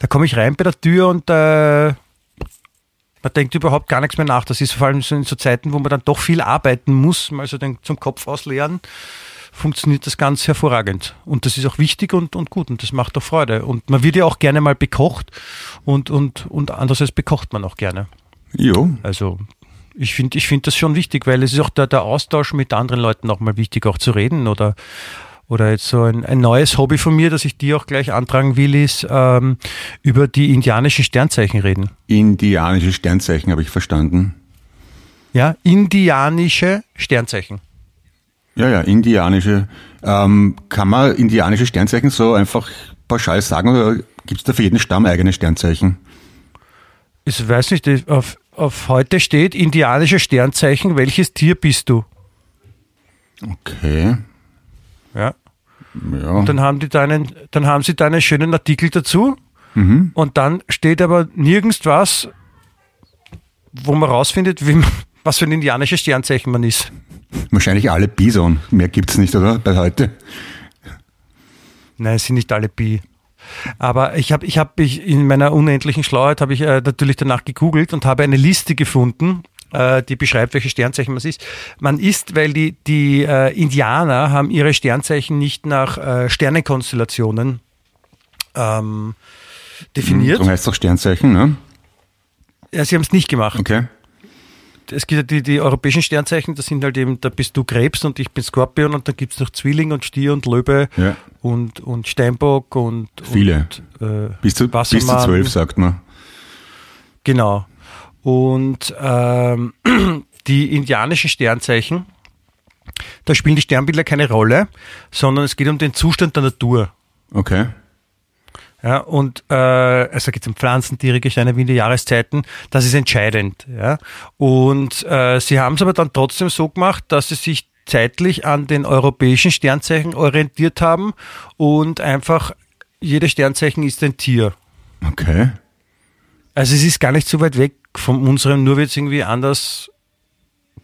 da komme ich rein bei der Tür und äh, man denkt überhaupt gar nichts mehr nach. Das ist vor allem so in so Zeiten, wo man dann doch viel arbeiten muss, mal so den, zum Kopf ausleeren funktioniert das ganz hervorragend. Und das ist auch wichtig und, und gut und das macht auch Freude. Und man wird ja auch gerne mal bekocht und, und, und andererseits bekocht man auch gerne. Jo. Also ich finde ich finde das schon wichtig, weil es ist auch der, der Austausch mit anderen Leuten auch mal wichtig, auch zu reden oder oder jetzt so ein, ein neues Hobby von mir, das ich dir auch gleich antragen will, ist ähm, über die indianischen Sternzeichen reden. Indianische Sternzeichen habe ich verstanden. Ja, indianische Sternzeichen. Ja, ja, indianische. Ähm, kann man indianische Sternzeichen so einfach pauschal sagen oder gibt es da für jeden Stamm eigene Sternzeichen? Ich weiß nicht, auf, auf heute steht indianische Sternzeichen, welches Tier bist du? Okay. Ja. Ja. Und dann haben die da einen, dann haben sie da einen schönen Artikel dazu. Und dann steht aber nirgends was, wo man rausfindet, wie, <laughs> was für ein indianisches Sternzeichen man ist. Wahrscheinlich alle Bison. Mehr gibt's nicht, oder? Bei heute. Nein, es sind nicht alle Bi. Aber ich habe ich hab, ich, in meiner unendlichen Schlauheit habe ich äh, natürlich danach gegoogelt und habe eine Liste gefunden, äh, die beschreibt, welche Sternzeichen man ist. Man ist, weil die, die äh, Indianer haben ihre Sternzeichen nicht nach äh, Sternenkonstellationen ähm, definiert. So heißt es auch Sternzeichen, ne? Ja, sie haben es nicht gemacht. Okay. Es gibt ja die, die europäischen Sternzeichen, das sind halt eben, da bist du Krebs und ich bin Skorpion und dann gibt es noch Zwilling und Stier und Löwe Ja. und, und Steinbock und Viele. Und, äh, Bis zu, bis zu zwölf, sagt man. Genau. Und ähm, <clears throat> die indianischen Sternzeichen, da spielen die Sternbilder keine Rolle, sondern es geht um den Zustand der Natur. Okay. Ja, und äh, also geht es um Pflanzen, Tiere, Gesteine, Winde, Jahreszeiten. Das ist entscheidend. Ja. Und äh, sie haben es aber dann trotzdem so gemacht, dass sie sich zeitlich an den europäischen Sternzeichen orientiert haben und einfach jedes Sternzeichen ist ein Tier. Okay. Also es ist gar nicht so weit weg von unserem, nur wird es irgendwie anders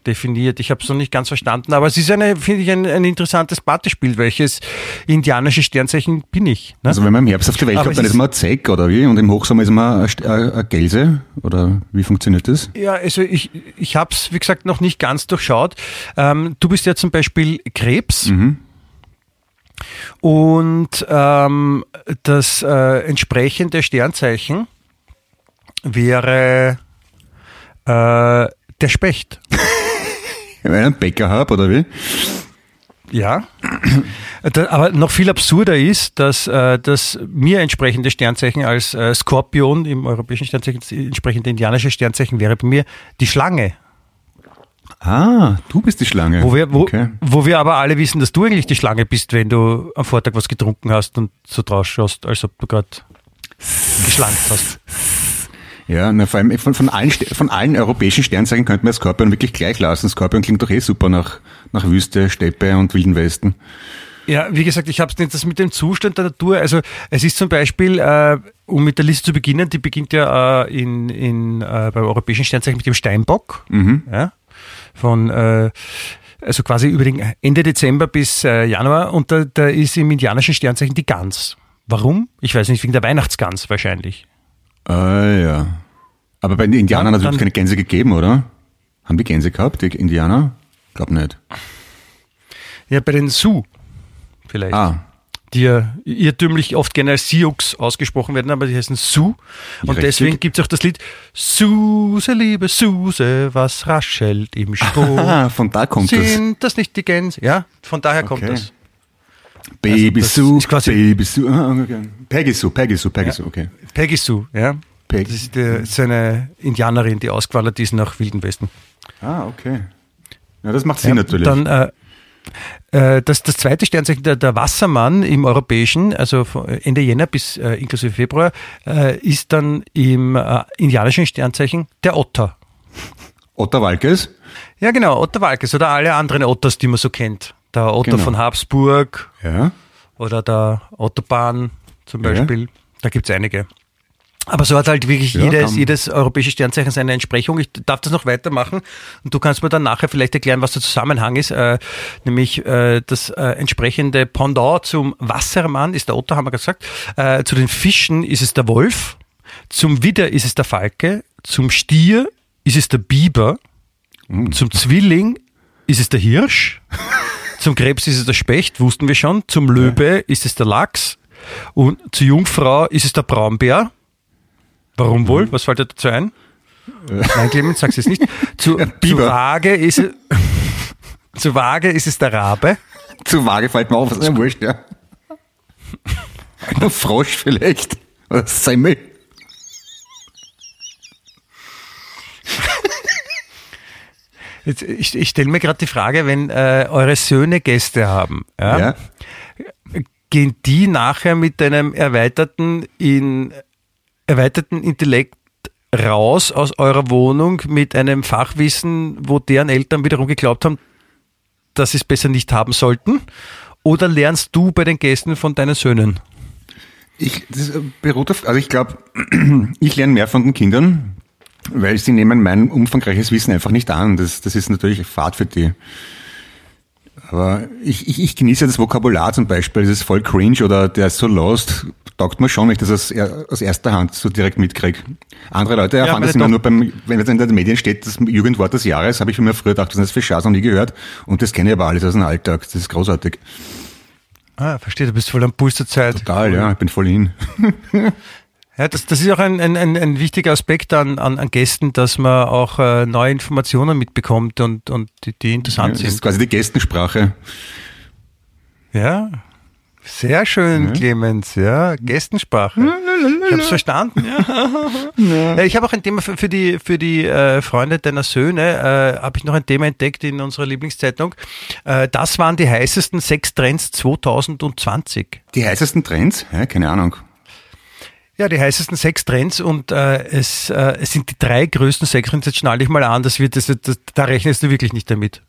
definiert. Ich habe es noch nicht ganz verstanden, aber es ist eine, finde ich, ein, ein interessantes Partyspiel. Welches indianische Sternzeichen bin ich? Ne? Also wenn man im Herbst auf die Welt Aber kommt, dann ist- man ein Zeck oder wie? Und im Hochsommer ist man eine Gelse? Oder wie funktioniert das? Ja, also ich, ich habe es, wie gesagt, noch nicht ganz durchschaut. Ähm, du bist ja zum Beispiel Krebs. Und ähm, das äh, entsprechende Sternzeichen wäre äh, der Specht. <laughs> Wenn ich einen Bäcker habe oder wie? Ja. Aber noch viel absurder ist, dass äh, das mir entsprechende Sternzeichen als äh, Skorpion im europäischen Sternzeichen, das entsprechende indianische Sternzeichen wäre bei mir die Schlange. Ah, du bist die Schlange. Wo wir, wo, okay. wo wir aber alle wissen, dass du eigentlich die Schlange bist, wenn du am Vortag was getrunken hast und so draus schaust, als ob du gerade geschlankt hast. Ja, na, vor allem von, von, allen, von allen europäischen Sternzeichen könnte man Skorpion wirklich gleich lassen. Skorpion klingt doch eh super nach, nach Wüste, Steppe und Wilden Westen. Ja, wie gesagt, ich habe es nicht das mit dem Zustand der Natur. Also es ist zum Beispiel, äh, um mit der Liste zu beginnen, die beginnt ja äh, in, in, äh, beim europäischen Sternzeichen mit dem Steinbock. Ja, von äh, also quasi über den Ende Dezember bis äh, Januar und da, da ist im indianischen Sternzeichen die Gans. Warum? Ich weiß nicht, wegen der Weihnachtsgans wahrscheinlich. Ah, ja. Aber bei den Indianern hat es keine Gänse gegeben, oder? Haben die Gänse gehabt, die Indianer? Glaub nicht. Ja, bei den Sioux vielleicht. Ah, Die ja irrtümlich oft gerne als Sioux ausgesprochen werden, aber die heißen Sioux. Und richtig. deswegen gibt es auch das Lied Suse, liebe Suse, was raschelt im Stroh. ah von da kommt das. Sind das nicht die Gänse? Ja, von daher kommt Okay. das. Baby das Sue, Baby Sue. Ah, okay. Peggy Sue, Peggy Sue, Peggy Sue, okay. Peggy Sue, ja. Peggy. Das ist, die, das ist eine Indianerin, die ausgewandert ist nach Wilden Westen. Ah, okay. Ja, das macht Sinn Ja, natürlich. Dann äh, äh, das, das zweite Sternzeichen, der, der Wassermann im europäischen, also von Ende Jänner bis äh, inklusive Februar, äh, ist dann im äh, indianischen Sternzeichen der Otter. Otter Walkes? Ja, genau, Otter Walkes oder alle anderen Otters, die man so kennt. Der Otto Genau. von Habsburg Ja. oder der Ottobahn zum Ja. Beispiel. Da gibt's einige. Aber so hat halt wirklich Ja, jedes, jedes europäische Sternzeichen seine Entsprechung. Ich darf das noch weitermachen und du kannst mir dann nachher vielleicht erklären, was der Zusammenhang ist. Äh, nämlich äh, das äh, entsprechende Pendant zum Wassermann ist der Otter, haben wir gesagt. Äh, zu den Fischen ist es der Wolf. Zum Widder ist es der Falke. Zum Stier ist es der Biber. Zum Zwilling ist es der Hirsch. <laughs> Zum Krebs ist es der Specht, wussten wir schon. Zum Löwe ist es der Lachs. Und zur Jungfrau ist es der Braunbär. Warum wohl? Was fällt dir dazu ein? Nein, Clemens, sag's jetzt nicht. Zu, zu Biber. Waage ist es, <laughs> zu Waage ist es der Rabe. Zu vage fällt mir auf, was ist ja wurscht, ja. <laughs> Ein Frosch vielleicht. Oder Semmel. Jetzt, ich ich stelle mir gerade die Frage, wenn äh, eure Söhne Gäste haben, ja, Ja? gehen die nachher mit einem erweiterten, in, erweiterten Intellekt raus aus eurer Wohnung mit einem Fachwissen, wo deren Eltern wiederum geglaubt haben, dass sie es besser nicht haben sollten? Oder lernst du bei den Gästen von deinen Söhnen? Ich, das beruht auf, also ich glaube, <clears throat> ich lerne mehr von den Kindern, weil sie nehmen mein umfangreiches Wissen einfach nicht an. Das, das ist natürlich Fahrt für die. Aber ich, ich, ich genieße das Vokabular zum Beispiel, das ist voll cringe oder der ist so lost, taugt mir schon, wenn ich das aus, aus erster Hand so direkt mitkriege. Andere Leute erfahren meine das immer nur beim, wenn jetzt in den Medien steht, das Jugendwort des Jahres, habe ich mir früher gedacht, das ist für Schatz noch nie gehört und das kenne ich aber alles aus dem Alltag, das ist großartig. Ah, verstehe, du bist voll am Puls der Zeit. Total, ja, ich bin voll hin. <laughs> Ja, das, das ist auch ein, ein, ein, ein wichtiger Aspekt an, an, an Gästen, dass man auch äh, neue Informationen mitbekommt und, und die, die Ja, interessant das ist sind. quasi die Gästensprache. Ja, sehr schön, Clemens, ja, Gästensprache. Ich habe es verstanden. <laughs> Ja. Ja, ich habe auch ein Thema für, für die, für die äh, Freunde deiner Söhne, äh, habe ich noch ein Thema entdeckt in unserer Lieblingszeitung. Äh, das waren die heißesten sechs Trends 2020. Die heißesten Trends? Ja, keine Ahnung. Ja, die heißesten sechs Trends und äh, es, äh, es sind die drei größten sechs Trends. Jetzt schnall dich mal an, das wird, das, das, da rechnest du wirklich nicht damit.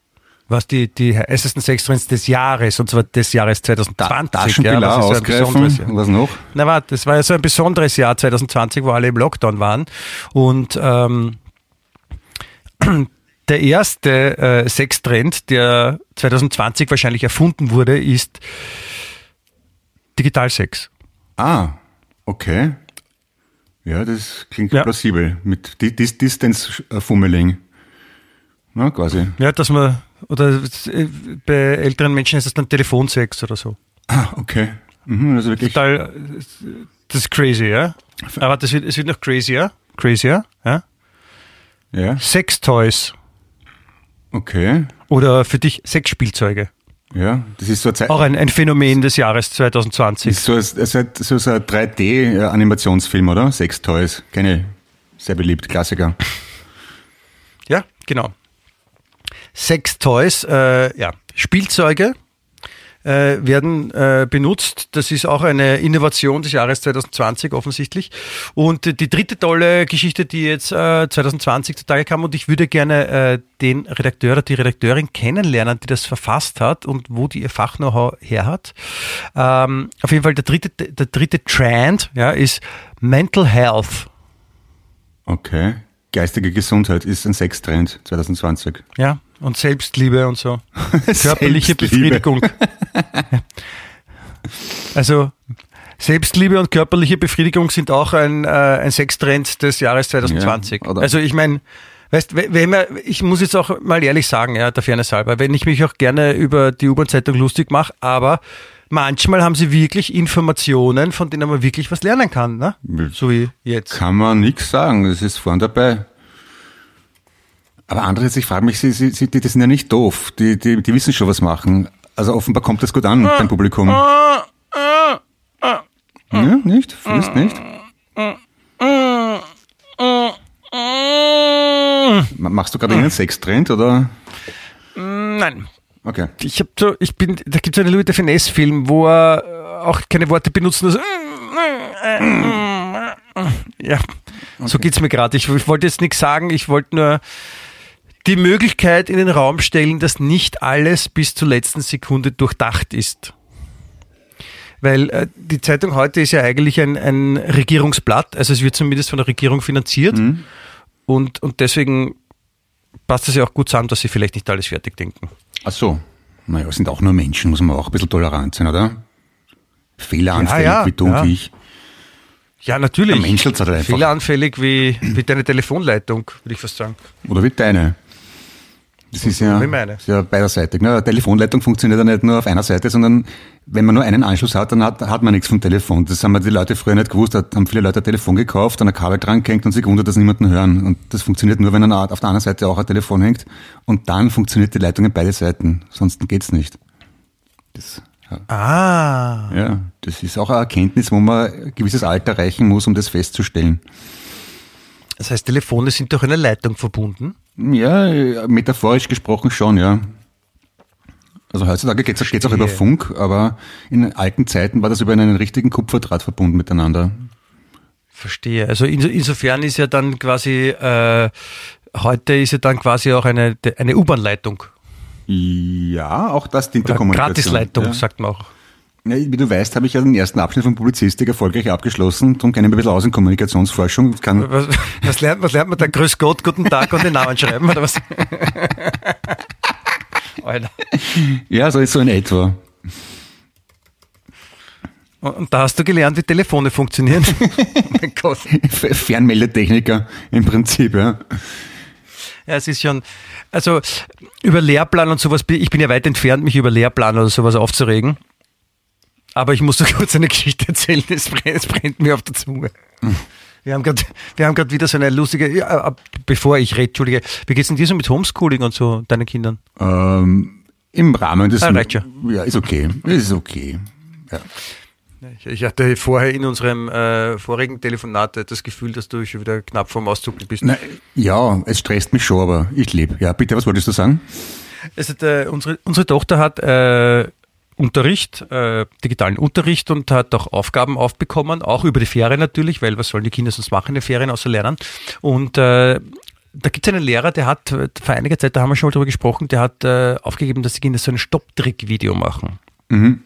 Was die, die heißesten sechs Trends des Jahres, und zwar des Jahres 2020. Taschenpilar ja, was ist so ein besonderes ausgreifen. Jahr. Was noch? Na warte, das war ja so ein besonderes Jahr 2020, wo alle im Lockdown waren. Und ähm, <clears throat> der erste äh, Sextrend, der 2020 wahrscheinlich erfunden wurde, ist Digitalsex. Ah, okay. Ja, das klingt Ja. plausibel. Mit Di- Dis Distance äh, Fummeling. Na, quasi. Ja, dass man, oder äh, bei älteren Menschen ist das dann Telefonsex oder so. Ah, okay. Mhm, also wirklich. Total, äh, das ist crazy, ja? Aber das wird, es wird noch crazier, crazier, ja? Ja, Sextoys okay. oder für dich Sexspielzeuge. Ja, das ist so Zeit. Auch ein, ein Phänomen des Jahres 2020. ist so, halt so, so ein 3D-Animationsfilm, oder? Sex Toys. Kenne ich. Sehr beliebt, Klassiker. Ja, genau. Sextoys, äh, ja, Spielzeuge äh, werden äh, benutzt. Das ist auch eine Innovation des Jahres 2020 offensichtlich. Und die dritte tolle Geschichte, die jetzt äh, 2020 zutage kam, und ich würde gerne äh, den Redakteur oder die Redakteurin kennenlernen, die das verfasst hat und wo die ihr Fach-Know-how her hat. Ähm, auf jeden Fall der dritte, der dritte Trend ja, ist Mental Health. Okay. Geistige Gesundheit ist ein Sextrend 2020. Ja, und Selbstliebe und so. <laughs> Körperliche. Befriedigung. <laughs> Also Selbstliebe und körperliche Befriedigung sind auch ein, äh, ein Sextrend des Jahres 2020. Ja, also ich meine, weißt, we- wenn man, ich muss jetzt auch mal ehrlich sagen, ja, der Fairness halber, wenn ich mich auch gerne über die U-Bahn-Zeitung lustig mache, aber manchmal haben sie wirklich Informationen, von denen man wirklich was lernen kann, ne? So wie jetzt. Kann man nichts sagen, das ist vorn dabei. Aber andererseits, ich frage mich, sie, sie, sie, die, die sind ja nicht doof. Die, die, die wissen schon, was machen. Also offenbar kommt das gut an beim Publikum. Ja, nicht? Findest nicht? Ma- Machst du gerade einen Sextrend oder? Nein, Okay. ich habe so, ich bin, da gibt es einen Louis de Finesse-Film, wo er äh, auch keine Worte benutzt. nur so, ja, so geht's mir gerade. Ich, ich wollte jetzt nichts sagen, ich wollte nur die Möglichkeit in den Raum stellen, dass nicht alles bis zur letzten Sekunde durchdacht ist. Weil äh, die Zeitung heute ist ja eigentlich ein, ein Regierungsblatt, also es wird zumindest von der Regierung finanziert und, und deswegen passt es ja auch gut zusammen, dass sie vielleicht nicht alles fertig denken. Ach so. Naja, sind auch nur Menschen, muss man auch ein bisschen tolerant sein, oder? Fehleranfällig Ja, ja, wie du ja. und wie ich. Ja, natürlich. Halt einfach. Fehleranfällig wie, wie deine Telefonleitung, würde ich fast sagen. Oder wie deine. Das ist ja, ist ja beiderseitig. Ne? Eine Telefonleitung funktioniert ja nicht nur auf einer Seite, sondern wenn man nur einen Anschluss hat, dann hat, hat man nichts vom Telefon. Das haben die Leute früher nicht gewusst. Da haben viele Leute ein Telefon gekauft, dann ein Kabel dran gehängt und sich gewundert, dass niemanden hören. Und das funktioniert nur, wenn an- auf der anderen Seite auch ein Telefon hängt. Und dann funktioniert die Leitung in beide Seiten. Sonst geht's nicht. Das. Ah. ja, das ist auch eine Erkenntnis, wo man ein gewisses Alter erreichen muss, um das festzustellen. Das heißt, Telefone sind durch eine Leitung verbunden. Ja, metaphorisch gesprochen schon, ja. Also heutzutage geht es auch über Funk, aber in alten Zeiten war das über einen richtigen Kupferdraht verbunden miteinander. Verstehe. Also in, insofern ist ja dann quasi, äh, heute ist ja dann quasi auch eine, eine U-Bahn-Leitung. Ja, auch das dient der Kommunikation. Gratisleitung, ja. sagt man auch. Wie du weißt, habe ich ja den ersten Abschnitt von Publizistik erfolgreich abgeschlossen. Darum kenne ich ein bisschen aus in Kommunikationsforschung. Was, was, lernt, was lernt man da? Grüß Gott, guten Tag und den Namen schreiben oder was? <laughs> Alter. Ja, so ist so in etwa. Und da hast du gelernt, wie Telefone funktionieren. <laughs> mein Gott. Fernmeldetechniker im Prinzip, ja. Ja, es ist schon, also über Lehrplan und sowas, ich bin ja weit entfernt, mich über Lehrplan oder sowas aufzuregen. Aber ich muss dir <laughs> kurz eine Geschichte erzählen, es brennt, es brennt mir auf der Zunge. Wir haben gerade, wieder so eine lustige, ja, bevor ich rede, Entschuldige, wie geht's denn dir so mit Homeschooling und so, deinen Kindern? Ähm, Im Rahmen des, ah, reicht schon. ja, ist okay, ist okay, ja. Ich hatte vorher in unserem äh, vorigen Telefonat das Gefühl, dass du schon wieder knapp vorm Auszucken bist. Na, ja, es stresst mich schon, aber ich lebe. Ja, bitte, was wolltest du sagen? Also, äh, unsere, unsere Tochter hat äh, Unterricht, äh, digitalen Unterricht und hat auch Aufgaben aufbekommen, auch über die Ferien natürlich, weil was sollen die Kinder sonst machen in den Ferien außer lernen. Und äh, da gibt es einen Lehrer, der hat vor einiger Zeit, da haben wir schon mal drüber gesprochen, der hat äh, aufgegeben, dass die Kinder so ein Stopptrick-Video machen. Mhm.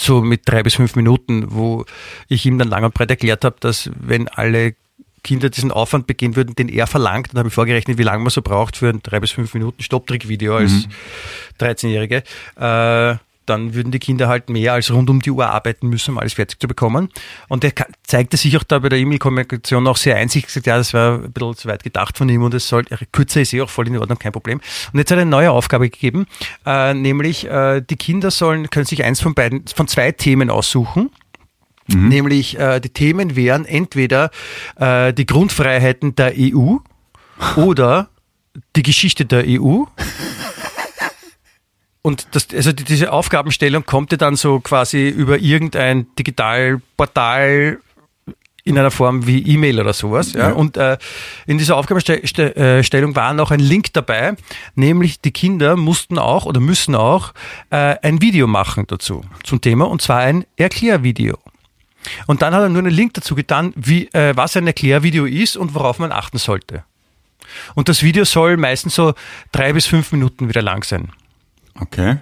So mit drei bis fünf Minuten, wo ich ihm dann lang und breit erklärt habe, dass wenn alle Kinder diesen Aufwand begehen würden, den er verlangt, dann habe ich vorgerechnet, wie lange man so braucht für ein drei bis fünf Minuten Stopptrick-Video als mhm. 13-Jährige. Äh, dann würden die Kinder halt mehr als rund um die Uhr arbeiten müssen, um alles fertig zu bekommen. Und er zeigte sich auch da bei der E-Mail-Kommunikation auch sehr einzig gesagt, ja, das war ein bisschen zu weit gedacht von ihm und es soll, kürzer ist eh auch voll in Ordnung, kein Problem. Und jetzt hat er eine neue Aufgabe gegeben, äh, nämlich äh, die Kinder sollen, können sich eins von beiden, von zwei Themen aussuchen. Mhm. Nämlich äh, die Themen wären entweder äh, die Grundfreiheiten der EU <laughs> oder die Geschichte der EU und das, also diese Aufgabenstellung kommt ja dann so quasi über irgendein Digitalportal in einer Form wie E-Mail oder sowas. Ja? ja. Und äh, in dieser Aufgabenstellung war noch ein Link dabei, nämlich die Kinder mussten auch oder müssen auch äh, ein Video machen dazu zum Thema und zwar ein Erklärvideo. Und dann hat er nur einen Link dazu getan, wie, äh, was ein Erklärvideo ist und worauf man achten sollte. Und das Video soll meistens so drei bis fünf Minuten wieder lang sein. Okay.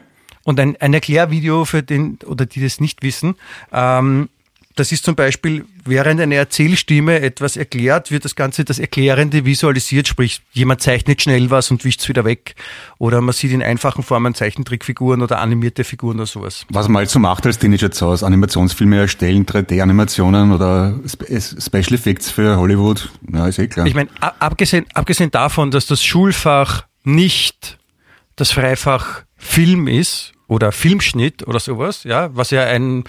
Und ein, ein Erklärvideo für den, oder die das nicht wissen, ähm, das ist zum Beispiel, während eine Erzählstimme etwas erklärt, wird das Ganze das Erklärende visualisiert, sprich, jemand zeichnet schnell was und wischt es wieder weg. Oder man sieht in einfachen Formen Zeichentrickfiguren oder animierte Figuren oder sowas. Was man halt so macht als Teenager zu Hause, Animationsfilme erstellen, 3D-Animationen oder Special Effects für Hollywood, ja, ist eh klar. Ich meine, abgesehen, abgesehen davon, dass das Schulfach nicht das Freifach Film ist oder Filmschnitt oder sowas, ja, was ja ein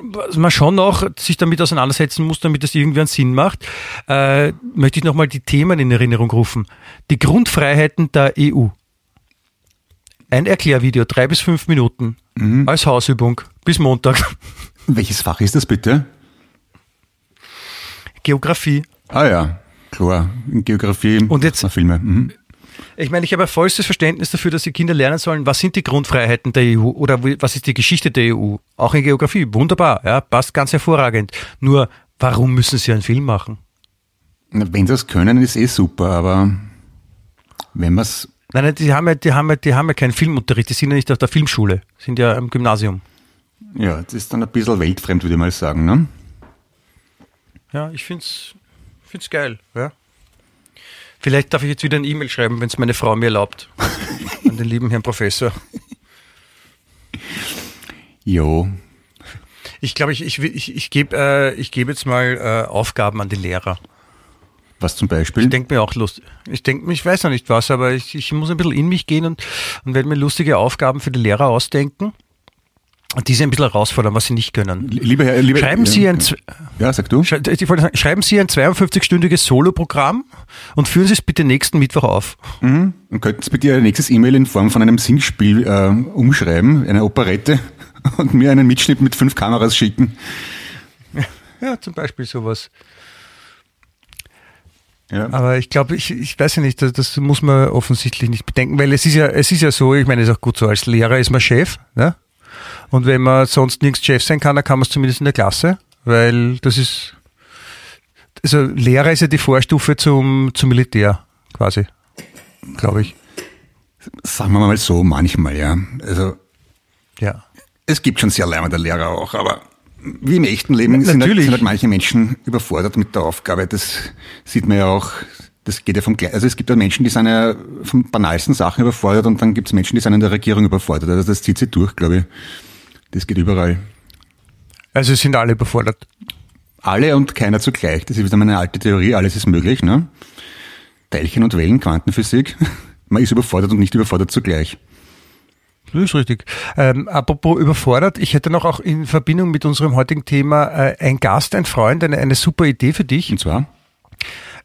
was man schon noch sich damit auseinandersetzen muss, damit es irgendwie einen Sinn macht, äh, möchte ich nochmal die Themen in Erinnerung rufen. Die Grundfreiheiten der EU. Ein Erklärvideo, drei bis fünf Minuten, mhm. als Hausübung, bis Montag. Welches Fach ist das bitte? Geografie. Ah ja, klar. Geografie, und jetzt, Filme. Mhm. Ich meine, ich habe vollstes Verständnis dafür, dass die Kinder lernen sollen, was sind die Grundfreiheiten der EU oder was ist die Geschichte der EU. Auch in Geografie. Wunderbar, ja, passt ganz hervorragend. Nur, warum müssen sie einen Film machen? Wenn sie das können, ist eh super, aber wenn man es. Nein, nein, die haben, ja, die, haben ja, die haben ja keinen Filmunterricht, die sind ja nicht auf der Filmschule, sind ja im Gymnasium. Ja, das ist dann ein bisschen weltfremd, würde ich mal sagen, ne? Ja, ich finde es geil, ja. Vielleicht darf ich jetzt wieder ein E-Mail schreiben, wenn es meine Frau mir erlaubt. An den lieben Herrn Professor. Jo. Ich glaube, ich, ich, ich, ich gebe äh, ich geb jetzt mal äh, Aufgaben an die Lehrer. Was zum Beispiel? Ich denke mir auch lustig. Ich denke mir, ich weiß noch nicht was, aber ich, ich muss ein bisschen in mich gehen und, und werde mir lustige Aufgaben für die Lehrer ausdenken die sie ein bisschen herausfordern, was sie nicht können. Lieber Herr, lieber, schreiben ja, Sie ein, ja, sag du. Schreiben Sie ein 52-stündiges Soloprogramm und führen Sie es bitte nächsten Mittwoch auf. Mhm. Und könnten Sie bitte Ihr nächstes E-Mail in Form von einem Singspiel äh, umschreiben, eine Operette <laughs> und mir einen Mitschnitt mit fünf Kameras schicken. Ja, zum Beispiel sowas. Ja. Aber ich glaube, ich, ich weiß ja nicht, das, das muss man offensichtlich nicht bedenken, weil es ist ja, es ist ja so, ich meine, es ist auch gut so, als Lehrer ist man Chef, ne? Und wenn man sonst nirgends Chef sein kann, dann kann man es zumindest in der Klasse, weil das ist, also Lehrer ist ja die Vorstufe zum, zum Militär, quasi, glaube ich. Sagen wir mal so, manchmal, ja. Also, Ja. es gibt schon sehr lärmende Lehrer auch, aber wie im echten Leben sind halt, natürlich. sind halt manche Menschen überfordert mit der Aufgabe. Das sieht man ja auch, das geht ja vom Also es gibt ja Menschen, die sind ja von banalsten Sachen überfordert und dann gibt es Menschen, die sind in der Regierung überfordert. Also das zieht sich durch, glaube ich. Das geht überall. Also sind alle überfordert. Alle und keiner zugleich. Das ist wieder meine alte Theorie, alles ist möglich, ne? Teilchen und Wellen, Quantenphysik. <laughs> Man ist überfordert und nicht überfordert zugleich. Das ist richtig. Ähm, apropos überfordert, ich hätte noch auch in Verbindung mit unserem heutigen Thema äh, ein Gast, ein Freund, eine, eine super Idee für dich. Und zwar,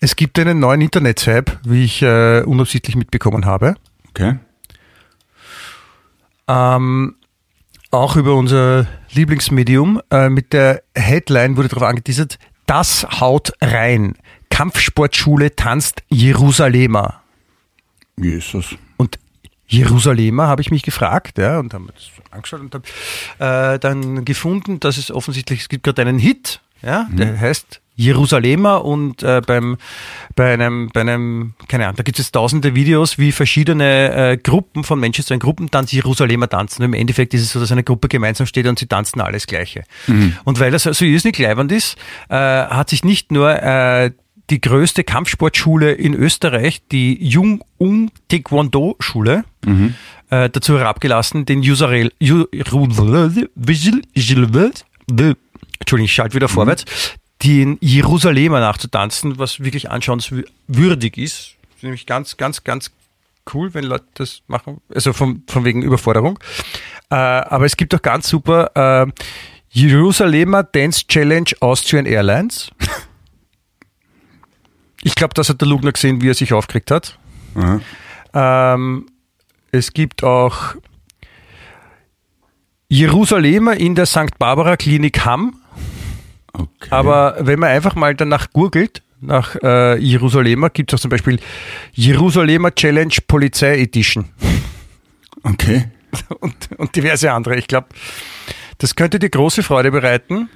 Es gibt einen neuen Internet-Hype, wie ich äh, unabsichtlich mitbekommen habe. okay, Ähm, auch über unser Lieblingsmedium. Äh, mit der Headline wurde darauf angeteasert, das haut rein. Kampfsportschule tanzt Jerusalemer. Jesus. Und Jerusalemer habe ich mich gefragt, ja, und haben das angeschaut und habe äh, dann gefunden, dass es offensichtlich, es gibt gerade einen Hit, ja, der heißt Jerusalemer und äh, beim bei einem bei einem keine Ahnung, da gibt es tausende Videos, wie verschiedene äh, Gruppen von Menschen zu einem Gruppentanz Jerusalemer tanzen. Und Im Endeffekt ist es so, dass eine Gruppe gemeinsam steht und sie tanzen alles Gleiche. Und weil das so irrsinnig leibend ist, äh, hat sich nicht nur äh, die größte Kampfsportschule in Österreich, die Jung Ung Taekwondo Schule, äh, dazu herabgelassen, den Userel, Ju- Entschuldigung, ich schalte wieder vorwärts, den Jerusalemer nachzutanzen, was wirklich anschauenswürdig ist. Das ist nämlich ganz, ganz, ganz cool, wenn Leute das machen, also von, von wegen Überforderung. Äh, aber es gibt auch ganz super äh, Jerusalemer Dance Challenge Austrian Airlines. <laughs> Ich glaube, das hat der Lugner gesehen, wie er sich aufgeregt hat. Aha. Ähm, es gibt auch Jerusalemer in der St. Barbara Klinik Hamm. Okay. Aber wenn man einfach mal danach googelt, nach äh, Jerusalemer, gibt es auch zum Beispiel Jerusalemer Challenge Polizei Edition <laughs> Okay. und, und diverse andere. Ich glaube, das könnte dir große Freude bereiten.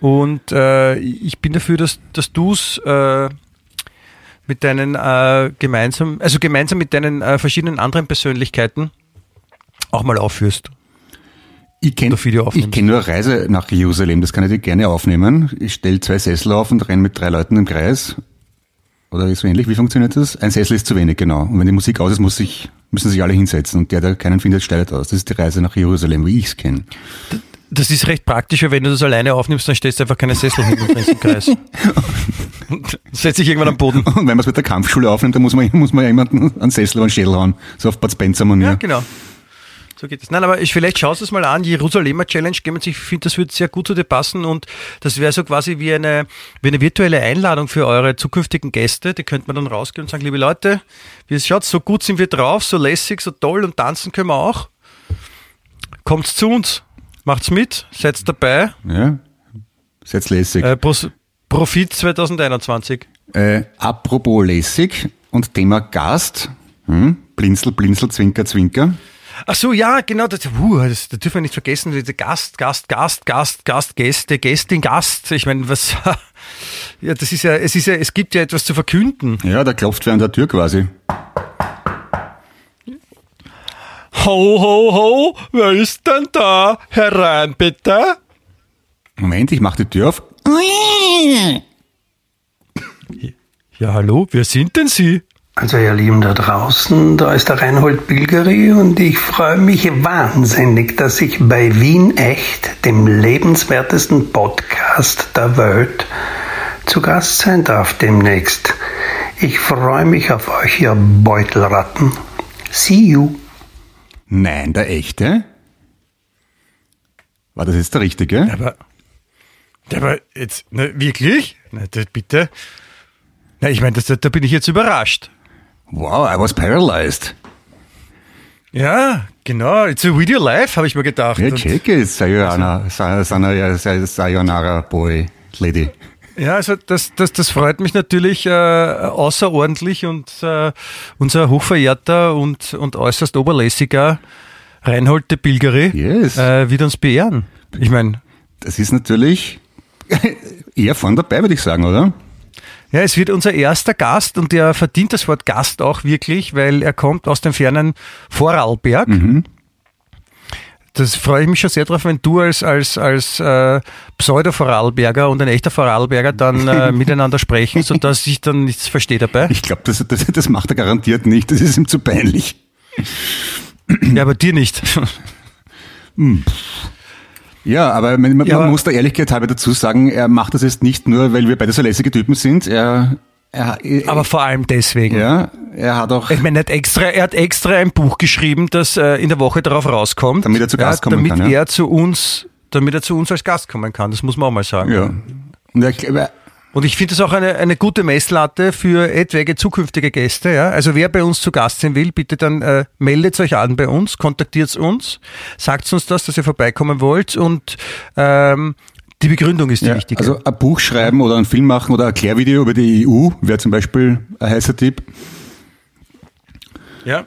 Und äh, ich bin dafür, dass, dass du es äh, mit deinen äh, gemeinsam, also gemeinsam mit deinen äh, verschiedenen anderen Persönlichkeiten auch mal aufführst. Ich kenne kenn nur eine Reise nach Jerusalem, das kann ich dir gerne aufnehmen. Ich stelle zwei Sessel auf und renne mit drei Leuten im Kreis. Oder so ähnlich, wie funktioniert das? Ein Sessel ist zu wenig, genau. Und wenn die Musik aus ist, muss sich, müssen sich alle hinsetzen. Und der, der keinen findet, steigt aus. Das ist die Reise nach Jerusalem, wie ich es kenne. Das ist recht praktisch, weil wenn du das alleine aufnimmst, dann stellst du einfach keine Sessel hin und rennst im Kreis. <laughs> Und setzt dich irgendwann am Boden. Und wenn man es mit der Kampfschule aufnimmt, dann muss man, muss man jemanden einen Sessel einen Schädel hauen. So auf Bud Spencer-Manier. Ja, genau. So geht es. Nein, aber ich, vielleicht schaust du es mal an, Jerusalemer Challenge, sich, ich finde, das würde sehr gut zu dir passen und das wäre so quasi wie eine, wie eine virtuelle Einladung für eure zukünftigen Gäste. Die könnte man dann rausgehen und sagen, liebe Leute, wie es schaut, so gut sind wir drauf, so lässig, so toll und tanzen können wir auch. Kommt zu uns, macht's mit, seid dabei. ja. Seid lässig. Äh, Profit 2021. Äh, apropos lässig und Thema Gast. Hm? Blinzel, blinzel, zwinker, zwinker. Ach so, ja, genau, das, uh, das, das dürfen wir nicht vergessen, diese Gast, Gast, Gast, Gast, Gast, Gäste, Gästin, Gast. Ich meine, was, <laughs> ja, das ist ja, es ist ja, es gibt ja etwas zu verkünden. Ja, da klopft wer an der Tür quasi. Ho, ho, ho, wer ist denn da? Herein, bitte. Moment, ich mach die Tür auf. Ja, hallo, wer sind denn Sie? Also ihr Lieben da draußen, da ist der Reinhold Bilgeri und ich freue mich wahnsinnig, dass ich bei Wien Echt, dem lebenswertesten Podcast der Welt, zu Gast sein darf demnächst. Ich freue mich auf euch, ihr Beutelratten. See you. Nein, der echte? War das jetzt der richtige? Aber, aber jetzt, na, wirklich? Na, das, bitte? Na, ich meine, da bin ich jetzt überrascht. Wow, I was paralyzed. Ja, genau, it's a video live, habe ich mir gedacht. Ja, check it. Sayonara, Sa- Sana- Sa- Sayonara, boy, lady. Ja, also das, das, das freut mich natürlich äh, außerordentlich und äh, unser hochverehrter und, und äußerst oberlässiger Reinhold de Bilgeri Yes. äh, wird uns beehren. Ich meine, Das ist natürlich <laughs> eher von dabei, würde ich sagen, oder? Ja, es wird unser erster Gast und der verdient das Wort Gast auch wirklich, weil er kommt aus dem fernen Vorarlberg. Das freue ich mich schon sehr drauf, wenn du als, als, als äh, Pseudo-Vorarlberger und ein echter Vorarlberger dann äh, <laughs> miteinander sprechen, sodass ich dann nichts verstehe dabei. Ich glaube, das, das, das macht er garantiert nicht. Das ist ihm zu peinlich. Ja, aber dir nicht. Ja, aber man, man Ja, muss der Ehrlichkeit halber dazu sagen, er macht das jetzt nicht nur, weil wir beide so lässige Typen sind. Er, er, Aber vor allem deswegen. ja, er hat auch, Ich meine, er hat extra, er hat extra ein Buch geschrieben, das äh, in der Woche darauf rauskommt. Damit er zu Gast kommen damit kann, ja. er zu uns, damit er zu uns als Gast kommen kann. Das muss man auch mal sagen. ja. Und er, er, Und ich finde das auch eine, eine gute Messlatte für etwaige zukünftige Gäste. Ja? Also wer bei uns zu Gast sein will, bitte dann äh, meldet euch an bei uns, kontaktiert uns, sagt uns das, dass ihr vorbeikommen wollt und ähm, die Begründung ist die ja, wichtige. also ein Buch schreiben oder einen Film machen oder ein Erklärvideo über die EU wäre zum Beispiel ein heißer Tipp. ja.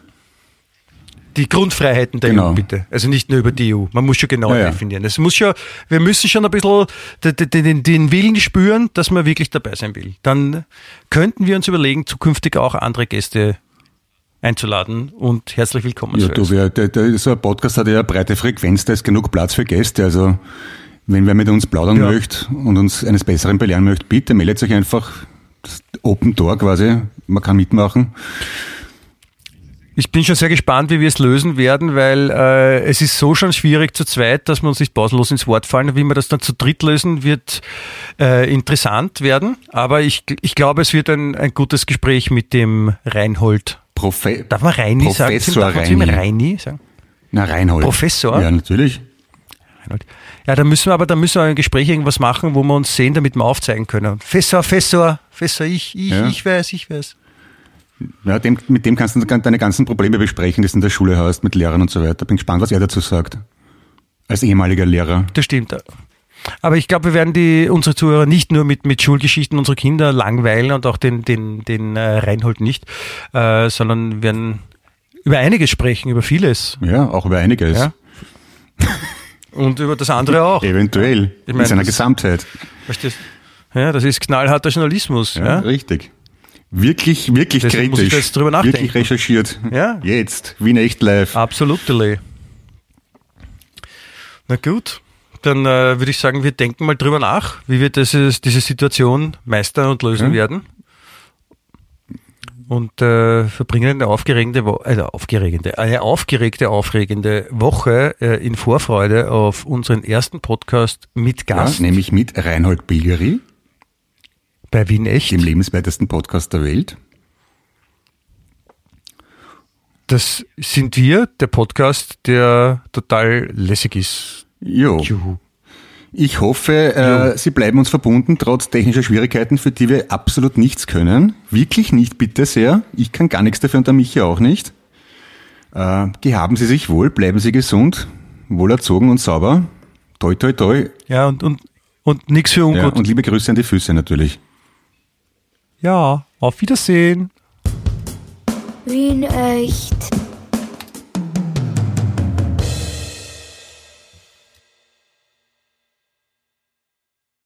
Die Grundfreiheiten der Genau. EU, bitte. Also nicht nur über die EU. Man muss schon genau Ja, definieren. Es muss schon, wir müssen schon ein bisschen den, den, den Willen spüren, dass man wirklich dabei sein will. Dann könnten wir uns überlegen, zukünftig auch andere Gäste einzuladen und herzlich willkommen Ja, zu du, wer, der, der, so ein Podcast hat ja eine breite Frequenz, da ist genug Platz für Gäste. Also wenn wer mit uns plaudern Ja. möchte und uns eines Besseren belehren möchte, bitte meldet euch einfach. Open Door quasi, man kann mitmachen. Ich bin schon sehr gespannt, wie wir es lösen werden, weil äh, es ist so schon schwierig zu zweit, dass wir uns nicht pausenlos ins Wort fallen. Wie wir das dann zu dritt lösen, wird äh, interessant werden. Aber ich, ich glaube, es wird ein, ein gutes Gespräch mit dem Reinhold. Profe Darf man Reini sagen? Professor Darf man Reini. Reini sagen? Na, Reinhold. Professor? Ja, natürlich. Reinhold. Ja, da müssen wir aber, da müssen wir ein Gespräch irgendwas machen, wo wir uns sehen, damit wir aufzeigen können. Fessor, Fessor, Fessor, ich, ich, Ja. ich weiß, ich weiß. Ja, dem, mit dem kannst du deine ganzen Probleme besprechen, die du in der Schule hast, mit Lehrern und so weiter. Bin gespannt, was er dazu sagt. Als ehemaliger Lehrer. Das stimmt. Aber ich glaube, wir werden die, unsere Zuhörer nicht nur mit, mit Schulgeschichten unserer Kinder langweilen und auch den, den, den äh, Reinhold nicht, äh, sondern werden über einiges sprechen, über vieles. Ja, auch über einiges. Ja. <laughs> Und über das andere auch. Eventuell. Ich mein, in seiner Gesamtheit. Verstehst? Ja, das ist knallharter Journalismus. Ja, Ja? richtig. Wirklich, wirklich Deswegen muss kritisch. ich da jetzt drüber nachdenken. Wirklich recherchiert. Ja. Jetzt. Wie in echt live. Absolutely. Na gut, dann äh, würde ich sagen, wir denken mal drüber nach, wie wir dieses, diese Situation meistern und lösen Ja. werden. Und äh, verbringen eine aufgeregende, Wo aufgeregende, eine aufgeregte, aufregende Woche äh, in Vorfreude auf unseren ersten Podcast mit Ja, Gast nämlich mit Reinhold Bilgeri, bei Wien Echt. dem lebenswertesten Podcast der Welt. Das sind wir, der Podcast, der total lässig ist. Jo. Juhu. Ich hoffe, äh, Sie bleiben uns verbunden, trotz technischer Schwierigkeiten, für die wir absolut nichts können. Wirklich nicht, bitte sehr. Ich kann gar nichts dafür und der Michi auch nicht. Äh, gehaben Sie sich wohl, bleiben Sie gesund, wohlerzogen und sauber. Toi, toi, toi. Ja, und, und, und nichts für Ja, ungut. und liebe Grüße an die Füße natürlich. Ja, auf Wiedersehen. Wien echt.